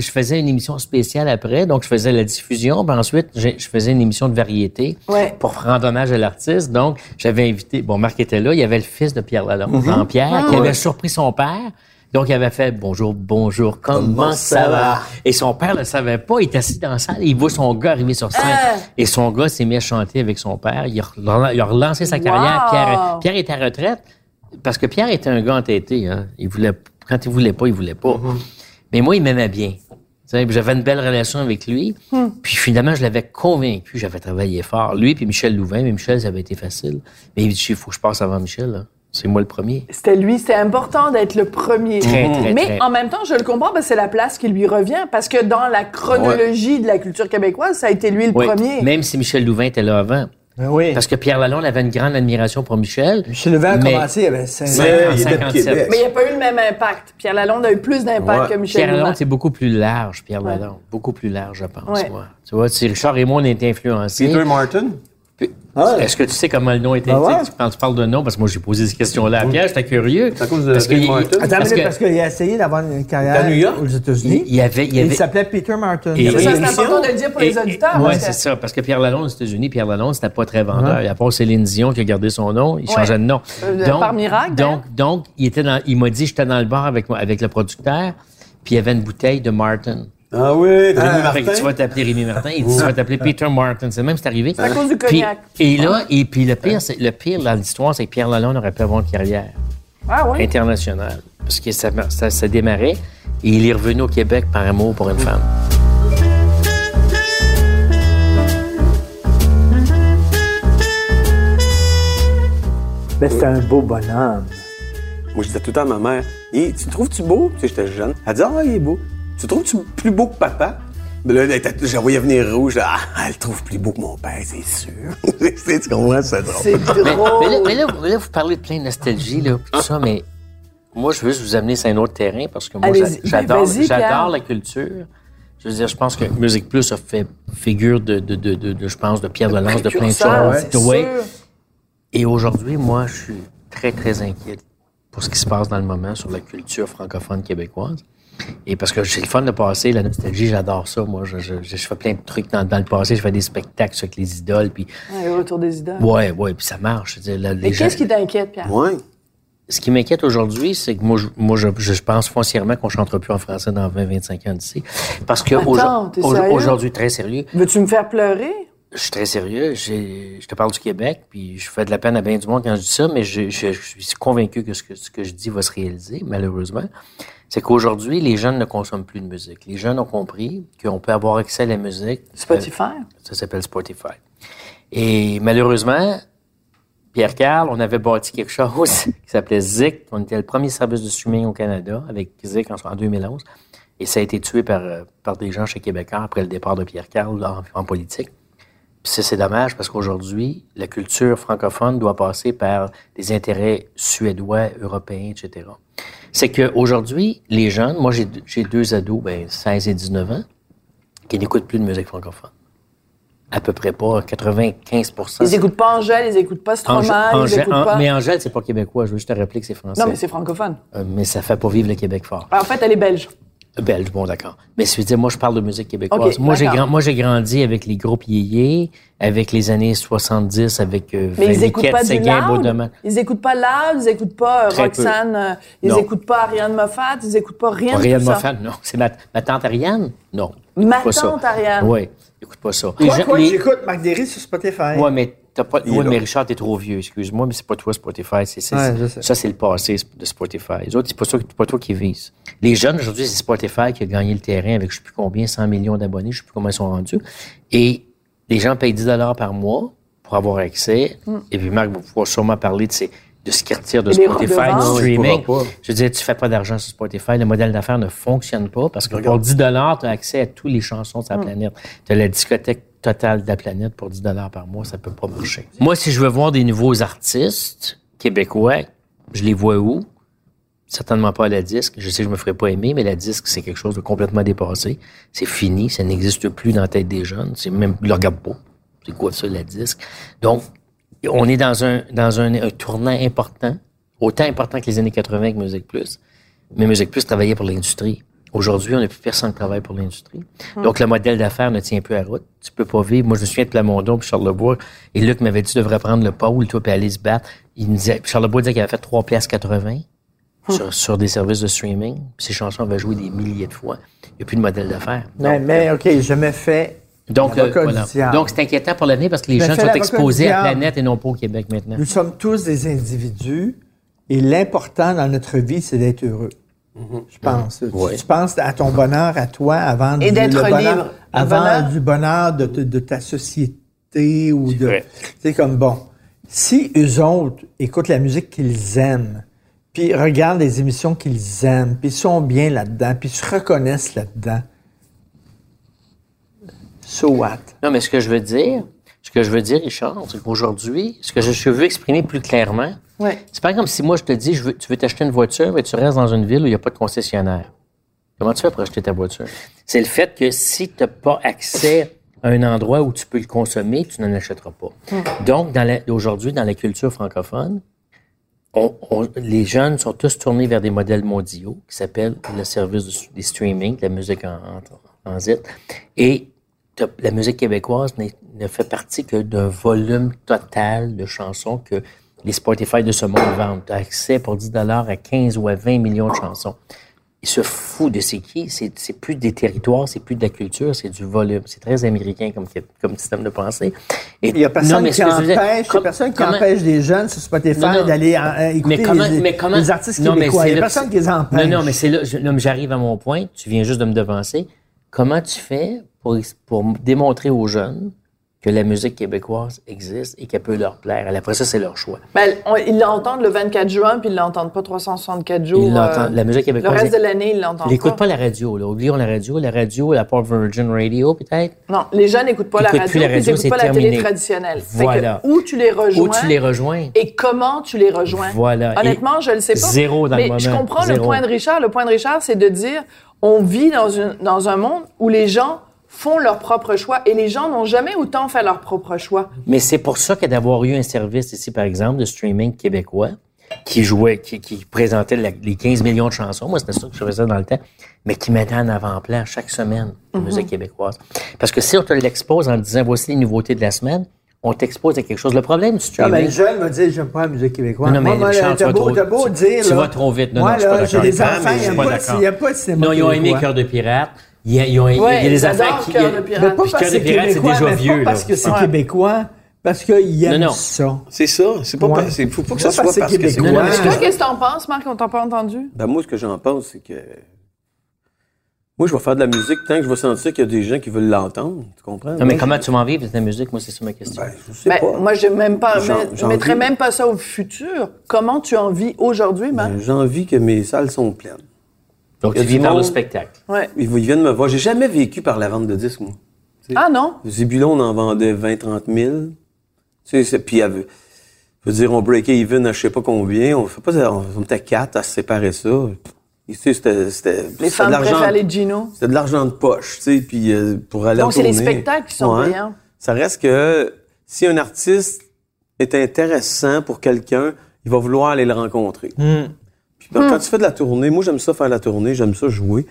je faisais une émission spéciale après, donc je faisais la diffusion, puis ensuite je faisais une émission de variété Ouais. pour rendre hommage à l'artiste. Donc j'avais invité, bon Marc était là, il y avait le fils de Pierre Lalonde, Jean-Pierre, Ah. qui avait surpris son père. Donc, il avait fait bonjour, bonjour, comment ça va? Et son père ne le savait pas. Il est assis dans la salle et il voit son gars arriver sur scène. Ah. Et son gars s'est mis à chanter avec son père. Il a, rela- il a relancé sa carrière. Wow. Pierre, Pierre était à retraite parce que Pierre était un gars entêté. Hein. Il voulait, quand il voulait pas, il voulait pas. Mais moi, il m'aimait bien. J'avais une belle relation avec lui. Puis finalement, je l'avais convaincu. J'avais travaillé fort. Lui puis Michel Louvain. Mais Michel, ça avait été facile. Mais il dit, il faut que je passe avant Michel. Là. C'est moi le premier. C'était lui, c'était important d'être le premier. Très, très, Mais très. en même temps, je le comprends parce que c'est la place qui lui revient. Parce que dans la chronologie de la culture québécoise, ça a été lui le Oui, premier. Même si Michel Louvain était là avant. Ben oui. Parce que Pierre Lalonde avait une grande admiration pour Michel. Michel Levin a Mais- commencé, il avait 5 Mais- ans. il était de 57. Québec. Mais il n'y a pas eu le même impact. Pierre Lalonde a eu plus d'impact Ouais. que Michel Pierre. Lalonde, c'est beaucoup plus large, Pierre Ouais. Lalonde. Beaucoup plus large, je pense, Ouais. moi. Tu vois, Richard et moi, on a été influencés. Peter Martin? Ah ouais. Est-ce que tu sais comment le nom était? Ouais? tu sais, Quand tu parles de nom, parce que moi, j'ai posé ces questions-là à Pierre, j'étais curieux. C'est à cause de Parce qu'il- Martin? Attends, parce mais que- parce qu'il a essayé d'avoir une carrière À New York? aux il, États-Unis. il y avait... Il y Et avait il s'appelait Peter Martin. Et- Il c'est important de le dire pour les auditeurs. Oui, c'est ça. Parce que Pierre Lalonde aux États-Unis, Pierre Lalonde, c'était pas très vendeur. À part Céline Dion qui a gardé son nom, il changeait de nom. Euh, par miracle, Donc, donc, il était dans, il m'a dit, j'étais dans le bar avec, moi- avec le producteur, puis il y avait une bouteille de Martin. Ah oui, Rémi Fait Martin? que tu vas t'appeler Rémi Martin. Il dit, tu vas t'appeler Peter Martin. C'est même, c'est arrivé. C'est à cause du Puis- cognac. et là, et puis le pire, c'est, le pire dans l'histoire, c'est que Pierre Lalonde aurait pu avoir une carrière Ah oui. internationale. Parce que ça, ça, ça démarrait. Et il est revenu au Québec par amour pour une femme. Ben, c'était un beau bonhomme. Moi, je disais tout le temps à ma mère, Hé, tu trouves-tu beau? Tu sais, j'étais jeune. Elle disait, ah, il est beau. Tu trouves-tu plus beau que papa? Mais là, la voyais venir rouge. Ah, elle le trouve plus beau que mon père, c'est sûr. tu sais, tu comprends? C'est drôle. C'est Mais, mais là, drôle. mais là, mais là, vous parlez de plein de nostalgie, là, tout ça, mais moi, je veux juste vous amener sur un autre terrain parce que moi, j'adore, j'adore la culture. Je veux dire, je pense que Musique Plus a fait figure de, de, de, de, de, je pense, de pierre de lance, de plein de choses. c'est Ouais. Et aujourd'hui, moi, je suis très, très inquiet pour ce qui se passe dans le moment sur la culture francophone québécoise. Et parce que j'ai le fun de passer, la nostalgie, j'adore ça. Moi, je, je, je fais plein de trucs dans, dans le passé. Je fais des spectacles avec les idoles. Puis, Ouais, le retour des idoles. ouais, ouais, puis ça marche. Dire, là, les Mais gens- qu'est-ce qui t'inquiète, Pierre? Ouais. ce qui m'inquiète aujourd'hui, c'est que moi, je, moi, je, je pense foncièrement qu'on chantera plus en français dans 20-25 ans d'ici. Parce que Attends, au- aujourd'hui, très sérieux, Veux-tu me faire pleurer? je suis très sérieux. Je te parle du Québec, puis je fais de la peine à bien du monde quand je dis ça, mais je, je- je suis convaincu que ce, que ce que je dis va se réaliser, malheureusement. C'est qu'aujourd'hui, les jeunes ne consomment plus de musique. Les jeunes ont compris qu'on peut avoir accès à la musique. Spotify? Ça s'appelle Spotify. Et malheureusement, Pierre Carl, on avait bâti quelque chose qui s'appelait Zik. On était le premier service de streaming au Canada avec Zik en, en 2011. Et ça a été tué par, euh, par des gens chez Québécois après le départ de Pierre Carl en, en politique. C'est dommage parce qu'aujourd'hui, la culture francophone doit passer par des intérêts suédois, européens, etc. C'est qu'aujourd'hui, les jeunes, moi j'ai deux- ados, ben, 16 et 19 ans, qui n'écoutent plus de musique francophone. À peu près pas, 95% Ils écoutent pas Angèle, ils écoutent pas Stromae, Angèle- ils pas... Mais Angèle, c'est pas québécois. Je veux juste te rappeler que c'est français. Non, mais c'est francophone. Euh, mais ça fait pas vivre le Québec fort. En fait, elle est belge. Belge, bon, d'accord. Mais je veux dire, moi, je parle de musique québécoise. Moi, j'ai grand- moi, j'ai grandi avec les groupes yéyés, avec les années 70, avec euh, Mais ils écoutent pas du loud? Ils écoutent pas loud, ils écoutent pas euh, Très. Roxane, euh, ils Non. écoutent pas Ariane Moffat, ils écoutent pas rien de Ariane tout ça? Moffat, non. C'est ma, ma tante Ariane? Non. Ma ça. tante Ariane. Oui, écoute pas ça. Toi, les- j'écoute Marc Derry sur Spotify. Ouais, mais t'as pas. là. mais Richard, t'es trop vieux, excuse-moi, mais c'est pas toi Spotify. C'est, Ouais, ça, c'est le passé de Spotify. Les autres, c'est pas, ça, c'est pas toi qui vise. Les jeunes, aujourd'hui, c'est Spotify qui a gagné le terrain avec je sais plus combien, 100 millions d'abonnés, je sais plus comment ils sont rendus. Et les gens payent 10 par mois pour avoir accès. Et puis, Marc va pouvoir sûrement parler de, ces, de ce qu'il retire de Et Spotify, du il streaming. Je veux dire, tu fais pas d'argent sur Spotify, le modèle d'affaires ne fonctionne pas parce que pour 10 tu as accès à toutes les chansons de la planète. Tu as la discothèque totale de la planète pour 10 par mois, ça peut pas marcher. Moi, si je veux voir des nouveaux artistes québécois, je les vois où? Certainement pas à la disque. Je sais que je me ferai pas aimer, mais la disque, c'est quelque chose de complètement dépassé. C'est fini, ça n'existe plus dans la tête des jeunes. C'est même, ils le regardent pas. C'est quoi ça, la disque? Donc, on est dans un, dans un, un tournant important, autant important que les années 80 avec Musique Plus. Mais Musique Plus travaillait pour l'industrie. Aujourd'hui, on n'a plus personne qui travaille pour l'industrie. Donc, le modèle d'affaires ne tient plus à route. Tu peux pas vivre. Moi, je me souviens de Plamondon puis Charlebois. Et Luc m'avait dit, tu devrais prendre le pôle, toi, puis aller se battre. Il me disait, Charlebois disait qu'il avait fait 3 piastres 80 sur, sur des services de streaming. Puis ses chansons avaient joué des milliers de fois. Il n'y a plus de modèle d'affaires. Mais, mais, OK, je me fais. Donc, euh, voilà. Donc, c'est inquiétant pour l'avenir parce que les Mais jeunes fais sont exposés à la planète et non pas au Québec maintenant. Nous sommes tous des individus et l'important dans notre vie, c'est d'être heureux. Je pense. Tu- Ouais. Tu, penses à ton bonheur à toi avant Et du- d'être le bonheur- libre. Avant bonheur. du bonheur de, de- de ta société ou de. C'est comme bon. Si eux autres écoutent la musique qu'ils aiment, puis regardent les émissions qu'ils aiment, puis sont bien là-dedans, puis se reconnaissent là-dedans, so what? Non, mais ce que je veux dire, ce que je veux dire, Richard, c'est qu'aujourd'hui, ce que je, veux exprimer plus clairement, Ouais. c'est pas comme si moi je te dis, je veux, tu veux t'acheter une voiture, mais tu restes dans une ville où il n'y a pas de concessionnaire. Comment tu fais pour acheter ta voiture? C'est le fait que si tu n'as pas accès à un endroit où tu peux le consommer, tu n'en achèteras pas. Donc, dans la- aujourd'hui, dans la culture francophone, on- on- les jeunes sont tous tournés vers des modèles mondiaux qui s'appellent le service des streaming, de la musique en, en transit. Et t'as- la musique québécoise ne fait partie que d'un volume total de chansons que les Spotify de ce monde vendent. Tu as accès pour 10 à 15 ou à 20 millions de chansons. Ils se foutent de c'est qui? C'est plus des territoires, c'est plus de la culture, c'est du volume. C'est très américain comme, comme système de pensée. Et, Il y a personne non, mais qui empêche, comme- personne qui comment- empêche des jeunes sur Spotify d'aller euh, écouter mais comment, les, mais comment, les artistes Non, québécois. Il y a personne qui les empêche. Non, non, mais c'est là, je- non, mais j'arrive à mon point. Tu viens juste de me devancer. Comment tu fais pour, pour démontrer aux jeunes que la musique québécoise existe et qu'elle peut leur plaire? Après ça, c'est leur choix. Ben, on- ils l'entendent le 24 juin, puis ils l'entendent pas 364 jours. Ils l'entendent. euh, La musique le québécoise. reste de l'année, ils l'entendent Ils n'écoutent pas la radio. Là. Oublions la radio. La radio, la Pop Virgin Radio, peut-être? Non, les jeunes n'écoutent pas la radio, plus la puis ils radio, n'écoutent pas la télé traditionnelle. Fait que Voilà. où tu les rejoins Où tu les rejoins? et comment tu les rejoins? Voilà. Honnêtement, je ne sais pas. Zéro dans mais le je moment. comprends le point de Richard. Le point de Richard, c'est de dire on vit dans, une, dans un monde où les gens font leur propre choix et les gens n'ont jamais autant fait leur propre choix. Mais c'est pour ça que d'avoir eu un service ici, par exemple, de streaming québécois, qui jouait, qui, qui présentait la- les 15 millions de chansons, moi c'était ça que je faisais dans le temps, mais qui mettait en avant-plan chaque semaine la Mhm. musique québécoise. Parce que si on te l'expose en disant voici les nouveautés de la semaine, on t'expose à quelque chose. Le problème du Ah, streaming, ben, le jeune va dire, j'aime pas la musique québécoise. Non, non, mais moi, Richard, tu t'as vas beau, trop- t'as beau tu- dire, tu là, vas trop vite. Non, moi, non, je suis là, pas j'ai des Ah, enfants, mais il je n'y suis a, pas de- d'accord. il y a pas de cinéma non, ils ont aimé. Cœur de pirate. Il y a, ils ont, il y a Ouais, des j'adore affaires qui. Cœur de pirate. Mais pas Puis parce Cœur que de c'est pirate, c'est québécois, déjà mais vieux, pas là. parce que c'est Ouais. québécois, parce qu'ils aiment Non, non. ça. C'est ça. C'est pas, Ouais. pas- c'est- faut pas que ça soit parce c'est que c'est québécois. Toi, qu'est-ce que t'en penses, Marc? On t'a pas entendu? Ben, moi, ce que j'en pense, c'est que. Moi, je vais faire de la musique tant que je vais sentir qu'il y a des gens qui veulent l'entendre. Tu comprends? Non, mais Moi, comment tu vas en vivre de ta musique? Moi, c'est ça ma question. Ben, je sais Ben, pas. moi, je même pas, J'en- je j'en mettrais vis. même pas ça au futur. Comment tu en vis aujourd'hui, Marc? Ben, J'ai envie que mes salles sont pleines. Donc, tu vis par le spectacle. Ouais. Ils, ils viennent me voir. J'ai jamais vécu par la vente de disques, moi. Ah non? Zébulon, on en vendait 20, 30 000. Tu sais, c'est- puis, avait- je veux dire, on breakait even à je sais pas combien. On fait pas, on, on était quatre à se séparer ça. C'était, c'était, Les femmes l'argent. préfèrent les Gino. C'était de l'argent de poche, tu sais, puis euh, pour aller Donc, c'est les spectacles qui sont Ouais. payants. Ça reste que si un artiste est intéressant pour quelqu'un, il va vouloir aller le rencontrer. Puis donc, quand tu fais de la tournée, moi j'aime ça faire la tournée, j'aime ça jouer.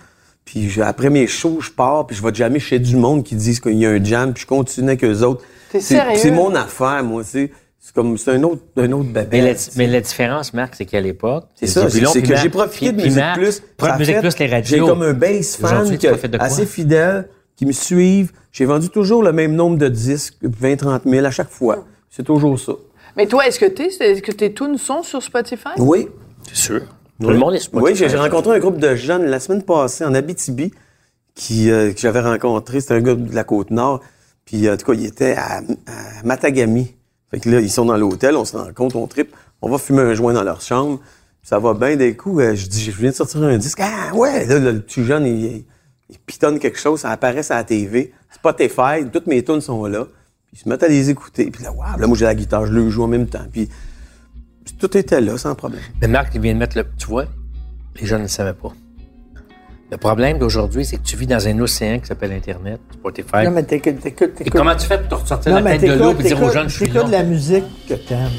Puis après mes shows, je pars, puis je vais jammer chez du monde qui disent qu'il y a un jam, puis je continue avec eux autres. T'es C'est- sérieux? C'est mon affaire, moi, tu sais. C'est comme, c'est un autre, un autre Mais la, mais la différence, Marc, c'est qu'à l'époque, C'est ça, c'est que j'ai profité de Musique Marc, Plus. pro- Ça a Musique fait- Plus, les radios. J'ai comme un base fan que- assez fidèle, qui me suivent. J'ai vendu toujours le même nombre de disques, 20, 30 000 à chaque fois. C'est toujours ça. Mais toi, est-ce que, t'es, est-ce que tes tunes sont sur Spotify? Oui. C'est sûr. Tout le monde est Spotify. Oui, j'ai j'ai rencontré un groupe de jeunes la semaine passée en Abitibi qui, euh, que j'avais rencontré. C'était un gars de la Côte-Nord. Puis, en tout cas, il était à, à Matagami. Fait que là, ils sont dans l'hôtel, on se rencontre, on tripe. On va fumer un joint dans leur chambre. Ça va bien des coups. euh, je dis, je viens de sortir un disque. Ah, ouais! Là, le petit jeune, il, pitonne quelque chose, ça apparaît sur la TV. Spotify, toutes mes tunes sont là. Puis ils se mettent à les écouter. Puis là, waouh! Là, moi, j'ai la guitare, je le joue en même temps. Puis tout était là, sans problème. Mais Marc, il vient de mettre le. Tu vois, les gens ne le savaient pas. Le problème d'aujourd'hui, c'est que tu vis dans un océan qui s'appelle Internet, Spotify. Non, mais t'écoutes, t'écoutes, Et t'écoutes. comment tu fais pour te ressortir Non, la tête de l'eau et dire aux jeunes, je suis là? la musique que t'aimes.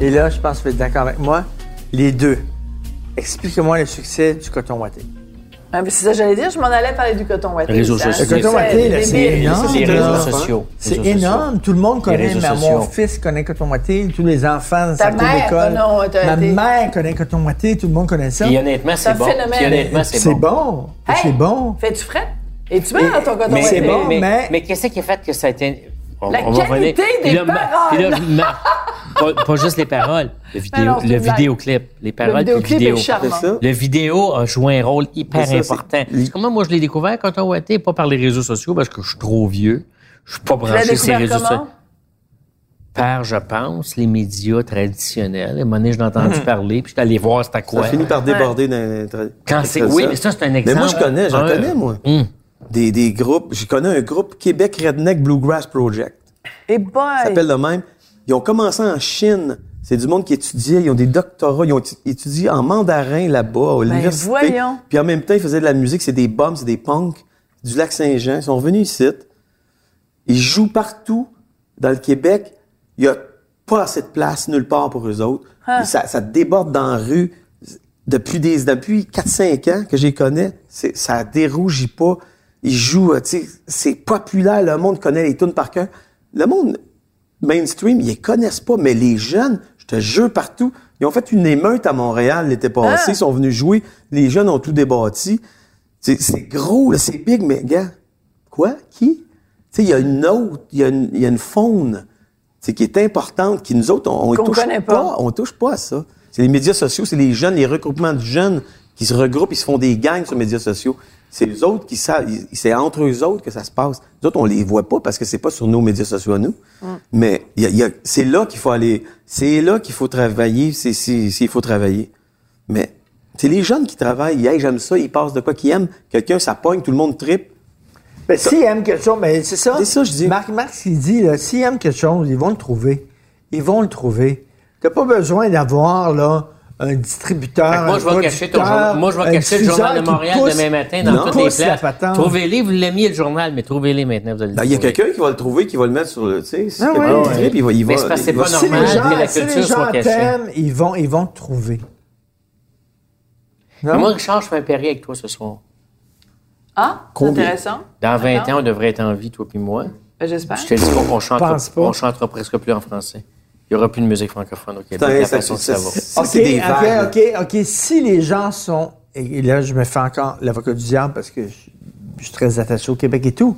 Et là, je pense que tu vas être d'accord avec moi. Les deux. Explique-moi le succès du coton watté. Ah, mais c'est ça, que j'allais dire, je m'en allais parler du coton watté. Réseaux sociaux. Le coton c'est watté, c'est énorme. Les réseaux sociaux. C'est énorme. Tout le monde connaît. réseaux ma- Mon fils connaît coton watté. Tous les enfants Ta sa d'école. t'as Ma mère connaît coton watté. Tout le monde connaît ça. Puis honnêtement, c'est un bon. phénomène. Honnêtement, c'est C'est bon. C'est bon. Fais-tu frais? Es-tu bien dans ton coton Mais, C'est watté? bon, mais, mais- mais qu'est-ce qui a fait que ça a été. On, La on va qualité revenir. des ma- paroles. puis là, ma- pas, pas juste les paroles, le, vidéo, le vidéoclip. Les Le paroles le vidéoclip vidéo. est charmant. C'est ça? Le vidéo a joué un rôle hyper ça, important. Comment moi je l'ai découvert quand on était, pas par les réseaux sociaux parce que je suis trop vieux. Je suis pas branché sur les réseaux sociaux. Par, je pense, les médias traditionnels. À un moment donné, je l'ai entendu parler, puis je suis allé voir c'était Ça quoi. finit par déborder dans Quand c'est, oui, mais ça, c'est un Mais exemple. moi, je connais, j'en Un- connais, moi. Hum. Des, des groupes. Je connais un groupe Québec Redneck Bluegrass Project. Et boy! Ça s'appelle de même. Ils ont commencé en Chine. C'est du monde qui étudiait, ils ont des doctorats, ils ont étu- étudié en mandarin là-bas, à l'université. voyons. Puis en même temps, ils faisaient de la musique, c'est des bombs, c'est des punks du lac Saint-Jean. Ils sont venus ici. Ils jouent partout dans le Québec. Il y a pas assez de place nulle part pour eux autres. Ah. Ça, ça déborde dans la rue depuis des depuis 4-5 ans que j'y connais. Ça dérougit pas. Ils jouent, euh, tu sais, c'est populaire. Le monde connaît les tunes par cœur. Le monde mainstream, ils les connaissent pas, mais les jeunes, je te jure partout, ils ont fait une émeute à Montréal l'été passé, Ah. ils sont venus jouer, les jeunes ont tout débattu. C'est, gros, c'est big, mais gars, quoi? Qui? Tu sais, il y a une autre, il y, a une- il y a une faune, qui est importante, qui nous autres, on, Qu'on touche connaît pas. On touche pas à ça. C'est les médias sociaux, c'est les jeunes, les regroupements de jeunes qui se regroupent, ils se font des gangs sur les médias sociaux. C'est les autres qui savent, c'est entre eux autres que ça se passe. Nous autres, on les voit pas parce que c'est pas sur nos médias sociaux à nous. Mais il y a- il y a- c'est là qu'il faut aller, c'est là qu'il faut travailler, c'est, c'est, c'est- il faut travailler. Mais c'est les jeunes qui travaillent. Hey, j'aime ça, ils passent de quoi qu'ils aiment. Quelqu'un, ça pogne, tout le monde tripe. Ben, s'ils aiment quelque chose, mais c'est ça. C'est ça, je dis. Marc, Marc, ce qu'il dit, là, s'ils aiment quelque chose, ils vont le trouver. Ils vont le trouver. T'as pas besoin d'avoir, là, un distributeur. Moi, un je vais cacher ton journal. Moi, je vais un cacher le journal de Montréal pousse- demain matin dans toutes les places. Trouvez-les, vous l'aimiez le journal, mais trouvez-les maintenant, vous allez le Ben, il y a quelqu'un qui va le trouver, qui va le mettre sur le, tu sais, si Ah quelqu'un ouais. qui tripe, il va, il va, Mais c'est parce que c'est il va- pas Si normal gens, que la si les culture gens soit cachée. ils vont, ils vont te trouver. Moi, Richard, je fais un pari avec toi ce soir. Ah, c'est intéressant. Dans 20 D'accord. ans, on devrait être en vie, toi puis moi. Ben, J'espère. Je te dis pas qu'on chante, pas. on chantera presque plus en français. Il n'y aura plus de musique francophone au Québec. La OK, c'est des vagues. OK, OK, OK. Si les gens sont... Et là, je me fais encore l'avocat du diable parce que je, je suis très attaché au Québec et tout.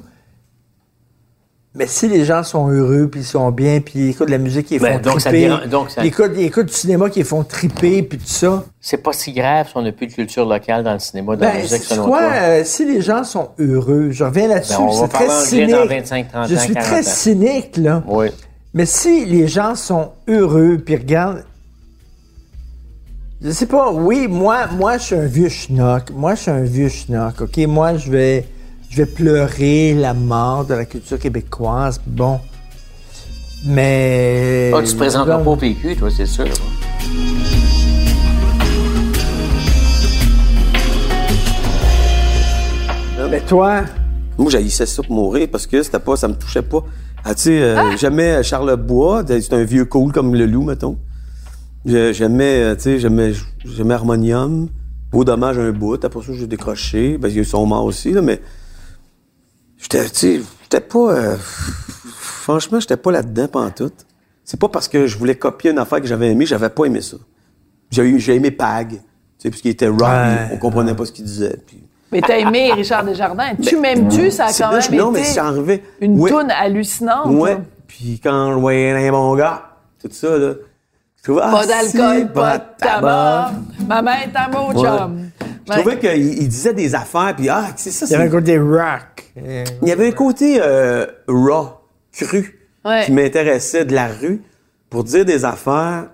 Mais si les gens sont heureux, puis ils sont bien, puis ils écoutent de la musique qui les Ben, font donc, ça triper, donc, ça- ils, écoutent, ils écoutent du cinéma qui les font triper, puis tout ça. C'est pas si grave si on n'a plus de culture locale dans le cinéma, dans la Ben, musique, c'est selon quoi, toi? euh, si les gens sont heureux, je reviens là-dessus, Ben, on va c'est très cynique. dans 25, 30 je ans, suis 40 très ans. cynique, là. Oui. Mais si les gens sont heureux, puis regardent. Je sais pas, oui, moi, moi, je suis un vieux schnock. Moi, je suis un vieux schnock, OK? Moi, je vais, je vais pleurer la mort de la culture québécoise. Bon. Mais. Ah, tu te présenteras pas au PQ, toi, c'est sûr. Mais toi, Moi, j'haïssais ça pour mourir parce que c'était pas, ça me touchait pas. Ah, tu sais, euh, j'aimais Charles Bois, c'est un vieux cool comme le loup, mettons. J'aimais, euh, tu sais, j'aimais, j'aimais Harmonium. Beau dommage un bout. Après ça, j'ai décroché. parce qu'ils sont morts aussi, là, mais j'étais, tu sais, j'étais pas, euh, franchement, j'étais pas là-dedans pantoute. C'est pas parce que je voulais copier une affaire que j'avais aimé, j'avais pas aimé ça. J'ai eu- j'ai aimé Pag, tu sais, puisqu'il était rock, Ouais. on comprenait pas ce qu'il disait. Puis, Mais t'as aimé Richard Desjardins. Tu m'aimes-tu? Ça a quand même je- non, mais été c'est arrivé. une Ouais. toune hallucinante. Ouais. Puis quand je voyais un bon gars, tout ça, là. Je trouvais, ah, Pas si, d'alcool, pas de tabac. Maman est un beau Ouais. chum. Je trouvais qu'il il disait des affaires, puis ah, c'est ça. il y avait un côté rock. Il y avait un côté euh, raw, cru, Ouais. qui m'intéressait de la rue pour dire des affaires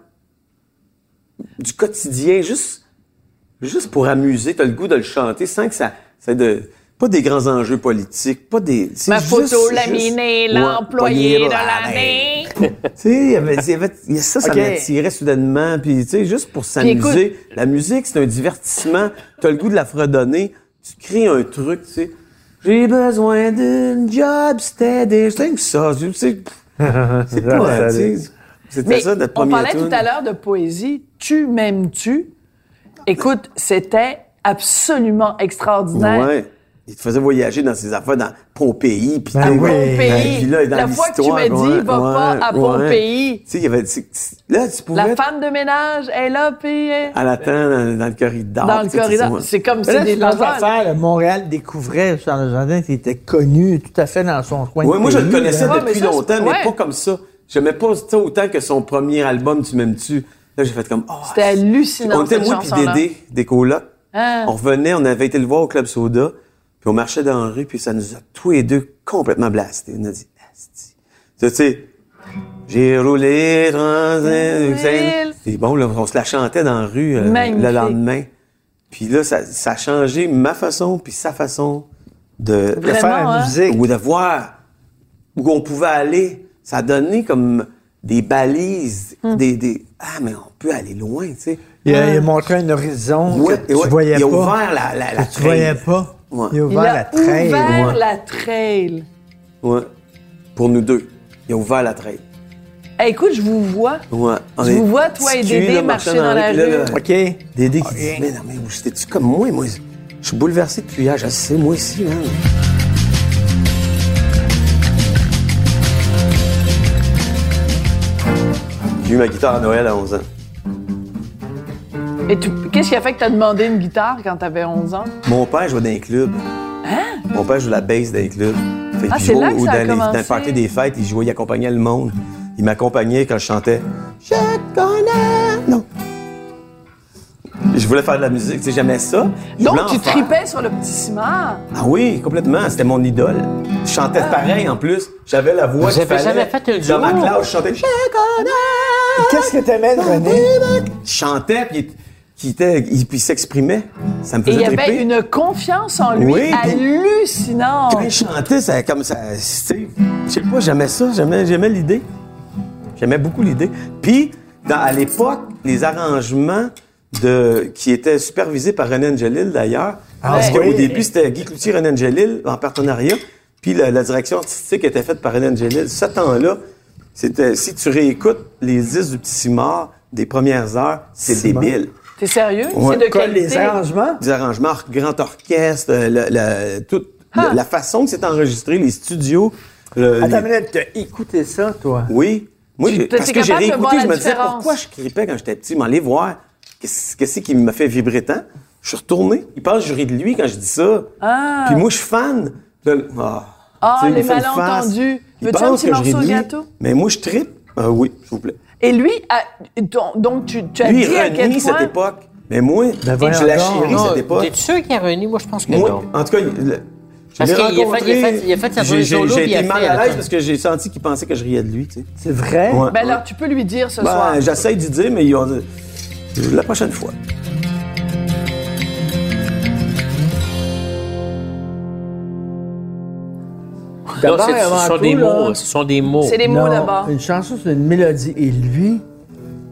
du quotidien, juste, juste pour amuser. T'as le goût de le chanter sans que ça, ça de, pas des grands enjeux politiques, pas des. c'est Ma juste- photo laminée, Ouais, l'employé pogné de l'année. Tu sais, il y avait, ça, ça m'attirait soudainement. Puis, tu sais, juste pour s'amuser. La musique, c'est un divertissement. Tu as le goût de la fredonner. Tu crées un truc, tu sais. J'ai besoin d'une job steady. C'est que ça. Tu sais, c'est pas, tu sais. C'était Mais ça, notre on premier parlait tune. tout à l'heure de poésie. Tu m'aimes-tu? Écoute, c'était absolument extraordinaire. Ouais. il te faisait voyager dans ses affaires dans Pompéi. Puis Ben oui. Pompéi. Puis là, dans la fois que tu m'as dit, ouais, va pas à ouais. Pompéi. Tu sais, il y avait, là, tu pouvais La femme de ménage est là, puis euh, à l'attente dans, dans le corridor. dans le corridor. C'est comme là, des Montréal découvrait Charles Jardin qui était connu tout à fait dans son coin. Ouais, de moi, je le connaissais là. Ouais, mais depuis longtemps, mais pas comme ça. J'aimais pas autant que son premier album, Tu m'aimes-tu? Là, j'ai fait comme, oh, C'était hallucinant, On était moi puis. Dédé, des colocs. Ah. On revenait, on avait été le voir au Club Soda, puis on marchait dans la rue, puis ça nous a tous les deux complètement blastés. On a dit. Tu sais, j'ai roulé dans un... Ville. C'est bon, là, on se la chantait dans la rue euh, le lendemain. Puis là, ça, ça a changé ma façon, puis sa façon de, De faire hein? musique. ou de voir où on pouvait aller. Ça a donné comme des balises, Hum. des, des... Ah, mais on peut aller loin, tu sais. Il a, il a montré un horizon Ouais, que tu ouais, voyais il a pas. ouvert la, la, la que tu voyais trail. pas. Ouais. Il a Il ouvert la a trail. ouvert ouais. la trail. Ouais. Pour nous deux. Il a ouvert la trail. Hey, écoute, je vous vois. Ouais. On Je vous vois, toi et Dédé, là, marcher marchant dans la là, rue. là, OK. Dédé qui dit, mais non, mais j'étais-tu comme moi? Moi, je suis bouleversé depuis hier. Je sais, moi aussi, hein. J'ai eu ma guitare à Noël à 11 ans. Et tu- qu'est-ce qui a fait que t'as demandé une guitare quand t'avais 11 ans? Mon père jouait dans un club. Mon père jouait la bass dans un club. Fait Hein? Ah, c'est là que ça a dans, les, dans le party des fêtes, il jouait, il accompagnait le monde. Il m'accompagnait quand je chantais Je connais. Non. Je voulais faire de la musique, tu sais, j'aimais ça. Donc, tu tripais sur le petit ciment. Ah oui, complètement. C'était mon idole. Je chantais Ah. pareil en plus. J'avais la voix qu'il fallait. jamais fait un Dans ma duo? classe, je chantais Je connais. Qu'est-ce que t'aimais de René? Je chantais, puis il, était, il, puis il s'exprimait. Ça me Et il faisait y avait triper. une confiance en lui Oui, hallucinante. Quand il chantait, ça comme ça. tu sais, Je sais pas, j'aimais ça, j'aimais, j'aimais l'idée. J'aimais beaucoup l'idée. Puis, dans- à l'époque, les arrangements de, qui étaient supervisés par René Angelil, d'ailleurs, parce oui. qu'au début, c'était Guy Cloutier, René Angelil, en partenariat, puis la, la direction artistique était faite par René Angelil. Ce temps-là, c'était, si tu réécoutes les 10 du Petit Simard des premières heures, c'est débile. T'es sérieux? Ouais. C'est de Quoi, qualité? les arrangements? des arrangements, grand orchestre, euh, le- le- toute Ah. le- la façon que c'est enregistré, les studios. le- Attends les- t'as écouté ça, toi? Oui. Moi, Tu- parce que j'ai de réécouté, je me disais pourquoi je crippais quand j'étais petit, m'aller voir qu'est-ce qu'est-ce qui me fait vibrer tant? Je suis retourné. Il pense que je ris de lui quand je dis ça. Ah. Puis moi, je suis fan. Là, ah, Ah, il les malentendus. Veux-tu un pense petit que je ris morceau de gâteau? Mais moi, je trippe. Ah oui, s'il vous plaît. Et lui, a- donc, donc tu, tu as Lui, dit il à quel renie cette point... époque. Mais moi, Ben voyons je la donc. chéris, Non, cette époque. T'es sûr qu'il a René? Moi, je pense que Moi, non. en tout cas, il- le- je Parce l'ai qu'il a fait- rencontré, il a fait- il a fait sa j'ai- j'ai- solo, J'ai puis il a été mal fait, à l'aise attends. parce que j'ai senti qu'il pensait que je riais de lui, tu sais. C'est vrai? Ouais. Ben alors, tu peux lui dire ce soir. Ben, j'essaie d'y dire, mais il y a- la prochaine fois. D'abord c'est- et avant ce sont tout, des là, mots. Ce sont des mots. C'est les mots non, d'abord. Une chanson, c'est une mélodie. Et lui,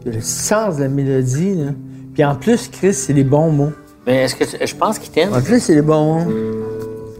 il a le sens de la mélodie. Là. Puis en plus, Chris, c'est les bons mots. Mais est-ce que tu- je pense qu'il t'aime? En plus, c'est les bons mots.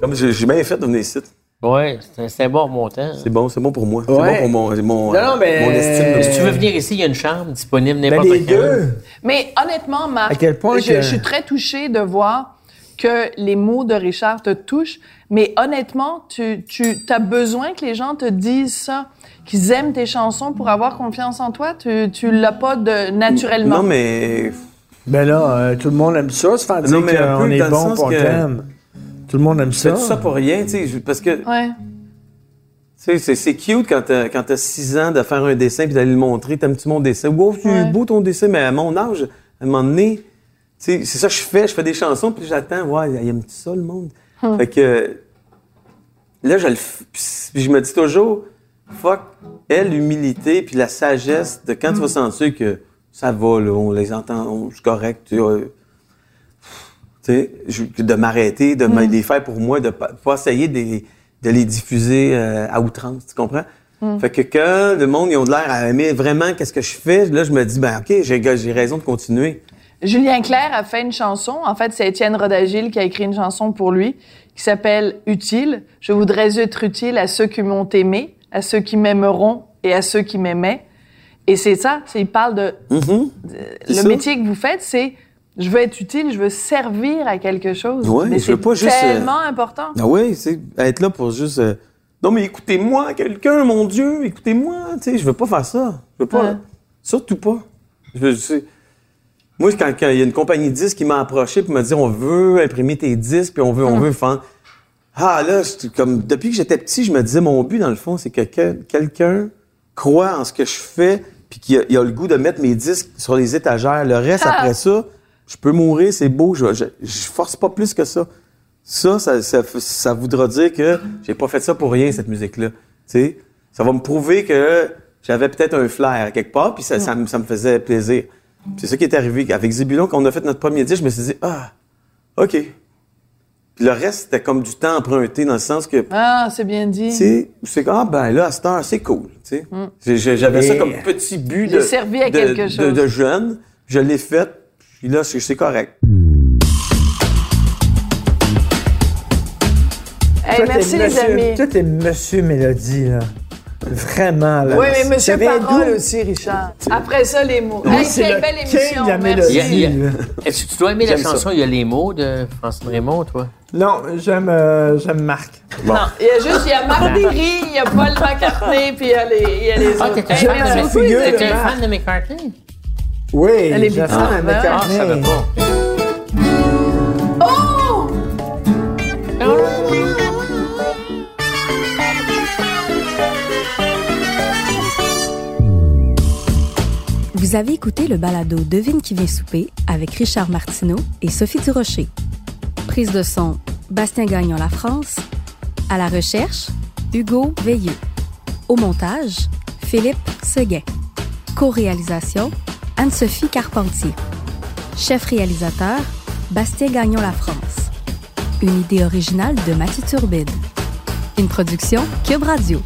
Comme j'ai j'ai bien fait de venir ici. Oui, c'est c'est un bon montant. C'est bon, c'est bon pour moi. Ouais. C'est bon pour mon, mon, Non, non, mais- mon estime. Si tu veux venir ici, il y a une chambre disponible Ben, n'importe les quand. deux. Mais honnêtement, Marc, À quel point je, que- je suis très touchée de voir que les mots de Richard te touchent. Mais honnêtement, tu, tu as besoin que les gens te disent ça, qu'ils aiment tes chansons pour avoir confiance en toi? Tu, tu l'as pas de naturellement? Non, mais. Ben là, euh, tout le monde aime ça, se faire dire Non, mais un qu'on est bon pour que- t'aime. Tout le monde aime Je fais ça. tout ça pour rien, tu sais. Parce que, tu Ouais. sais, c'est- cute quand t'as, quand t'as 6 ans de faire un dessin puis d'aller le montrer. T'aimes-tu mon dessin? Wow, c'est Ouais. beau ton dessin, mais à mon âge, à un moment donné, tu c'est ça que je fais. Je fais des chansons puis j'attends. Ouais, il aime ça, le monde? Fait que, là, je le puis je me dis toujours, fuck, elle, l'humilité puis la sagesse de quand tu vas sentir que ça va, là, on les entend, on- c'est correct, tu sais, je- de m'arrêter, de me les faire pour moi, de pas, pas essayer de, les- de les diffuser euh, à outrance, tu comprends? Fait que quand le monde, ils ont de l'air à aimer vraiment qu'est-ce que je fais, là, je me dis, ben OK, j'ai raison de continuer. Julien Clerc a fait une chanson. En fait, c'est Étienne Rodagil qui a écrit une chanson pour lui qui s'appelle Utile. Je voudrais être utile à ceux qui m'ont aimé, à ceux qui m'aimeront et à ceux qui m'aimaient. Et c'est ça. Il parle de Mhm. le ça. métier que vous faites, c'est Je veux être utile, je veux servir à quelque chose. Ouais, mais je veux c'est pas juste, euh, tellement important. Ah oui, c'est être là pour juste. euh, non, mais écoutez-moi, quelqu'un, mon Dieu, écoutez-moi. Tu sais, je veux pas faire ça. Je veux pas. Ouais. Surtout pas. Je veux, Moi, quand quand il y a une compagnie de disques qui m'a approché pour me dire on veut imprimer tes disques, puis on veut, on veut faire. Ah là, c'est comme depuis que j'étais petit, je me disais mon but dans le fond, c'est que quel- quelqu'un croit en ce que je fais, puis qu'il a, il a le goût de mettre mes disques sur les étagères. Le reste Ah! après ça, je peux mourir, c'est beau, je, je, je force pas plus que ça. Ça, ça, ça, ça voudra dire que j'ai pas fait ça pour rien, cette musique-là. Tu sais, ça va me prouver que j'avais peut-être un flair quelque part, puis ça, ça, me- ça me faisait plaisir. C'est ça qui est arrivé. Avec Zébulon, quand on a fait notre premier disque, je me suis dit, ah, OK. Puis le reste, c'était comme du temps emprunté, dans le sens que, Ah, c'est bien dit. tu sais, c'est comme, ah, ben là, à cette heure, c'est cool, tu sais. J'ai- j'ai- J'avais ça comme petit but J'ai de, servi à de- quelque de- chose. de jeune. Je l'ai fait, puis là, c'est c'est correct. Hey, Toi, merci les monsieur- amis. Toi, t'es Monsieur Mélodie, là. Vraiment, là. Oui, mais monsieur Ça Parole d'où? aussi, Richard. Après ça, les mots. Lui, Hey, c'est quelle le belle émission. de la merci. Il y a- il y a- mélodie. là. Est-ce que tu dois aimer la chanson Il y a les mots de Francine Raymond, toi? Non, j'aime euh, j'aime Marc. Non, il y a juste, il y a Marc Derry, il y a Paul McCartney, puis il y a les, il y a les Ah, autres. Hey, fan, de- de amis. t'étais un fan de McCartney? Oui, Elle est j'ai bizarre, fait un hein? McCartney. Ah, je pas. Oh! Vous avez écouté le balado Devine qui vient souper avec Richard Martineau et Sophie Durocher. Prise de son, Bastien Gagnon La France. À la recherche, Hugo Veilleux. Au montage, Philippe Seguin. Co-réalisation, Anne-Sophie Carpentier. Chef réalisateur, Bastien Gagnon La France. Une idée originale de Mathieu Turbide. Une production Cube Radio.